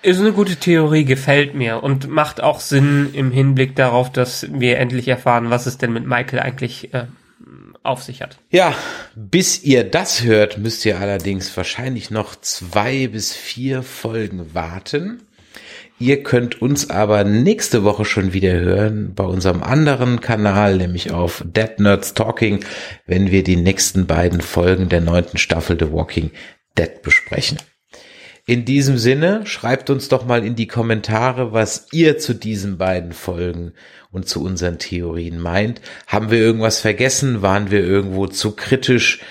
Ist eine gute Theorie, gefällt mir und macht auch Sinn im Hinblick darauf, dass wir endlich erfahren, was es denn mit Michael eigentlich äh, auf sich hat. Ja, bis ihr das hört, müsst ihr allerdings wahrscheinlich noch zwei bis vier Folgen warten. Ihr könnt uns aber nächste Woche schon wieder hören bei unserem anderen Kanal, nämlich auf Dead Nerds Talking, wenn wir die nächsten beiden Folgen der neunten Staffel The Walking Dead besprechen. In diesem Sinne, schreibt uns doch mal in die Kommentare, was ihr zu diesen beiden Folgen und zu unseren Theorien meint. Haben wir irgendwas vergessen? Waren wir irgendwo zu kritisch?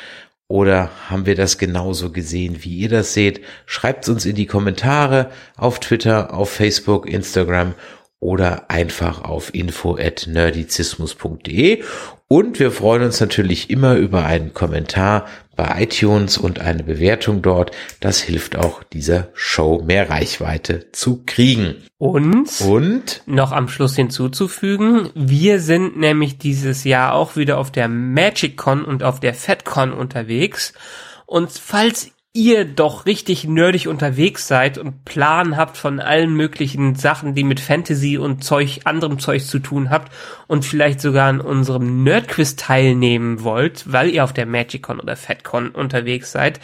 Oder haben wir das genauso gesehen, wie ihr das seht? Schreibt uns in die Kommentare auf Twitter, auf Facebook, Instagram oder einfach auf info at nerdizismus.de. Und wir freuen uns natürlich immer über einen Kommentar bei iTunes und eine Bewertung dort. Das hilft auch dieser Show mehr Reichweite zu kriegen. Und Und noch am Schluss hinzuzufügen, wir sind nämlich dieses Jahr auch wieder auf der MagicCon und auf der FedCon unterwegs. Und falls ihr doch richtig nerdig unterwegs seid und Plan habt von allen möglichen Sachen, die mit Fantasy und Zeug, anderem Zeug zu tun habt und vielleicht sogar an unserem Nerdquiz teilnehmen wollt, weil ihr auf der MagicCon oder FedCon unterwegs seid,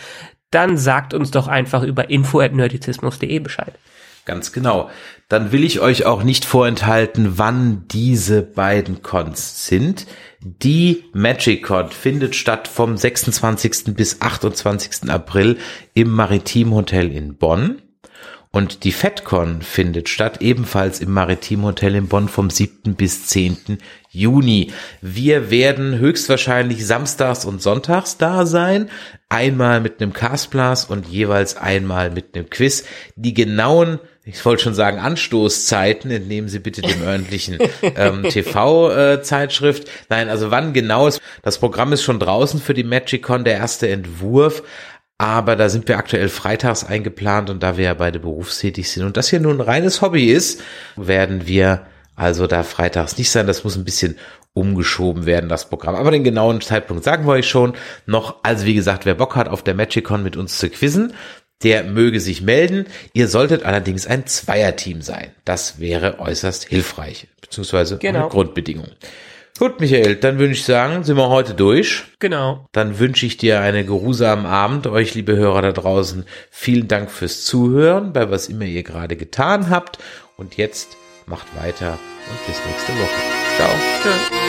dann sagt uns doch einfach über info@nerdizismus.de Bescheid. Ganz genau. Dann will ich euch auch nicht vorenthalten, wann diese beiden Cons sind. Die Magic Con findet statt vom 26. bis 28. April im Maritim Hotel in Bonn. Und die FedCon findet statt ebenfalls im Maritim Hotel in Bonn vom 7. bis 10. Juni. Wir werden höchstwahrscheinlich samstags und sonntags da sein. Einmal mit einem Castblast und jeweils einmal mit einem Quiz. Die genauen ich wollte schon sagen Anstoßzeiten, entnehmen Sie bitte dem örtlichen ähm, TV-Zeitschrift. Nein, also wann genau ist, das Programm ist schon draußen für die MagicCon, der erste Entwurf. Aber da sind wir aktuell freitags eingeplant und da wir ja beide berufstätig sind und das hier nun ein reines Hobby ist, werden wir also da freitags nicht sein. Das muss ein bisschen umgeschoben werden, das Programm. Aber den genauen Zeitpunkt sagen wir euch schon noch. Also wie gesagt, wer Bock hat, auf der MagicCon mit uns zu quizzen, der möge sich melden. Ihr solltet allerdings ein Zweierteam sein. Das wäre äußerst hilfreich, beziehungsweise Genau. eine Grundbedingung. Gut, Michael, dann würde ich sagen, sind wir heute durch. Genau. Dann wünsche ich dir einen geruhsamen Abend. Euch, liebe Hörer da draußen, vielen Dank fürs Zuhören, bei was immer ihr gerade getan habt. Und jetzt macht weiter und bis nächste Woche. Ciao. Tschö.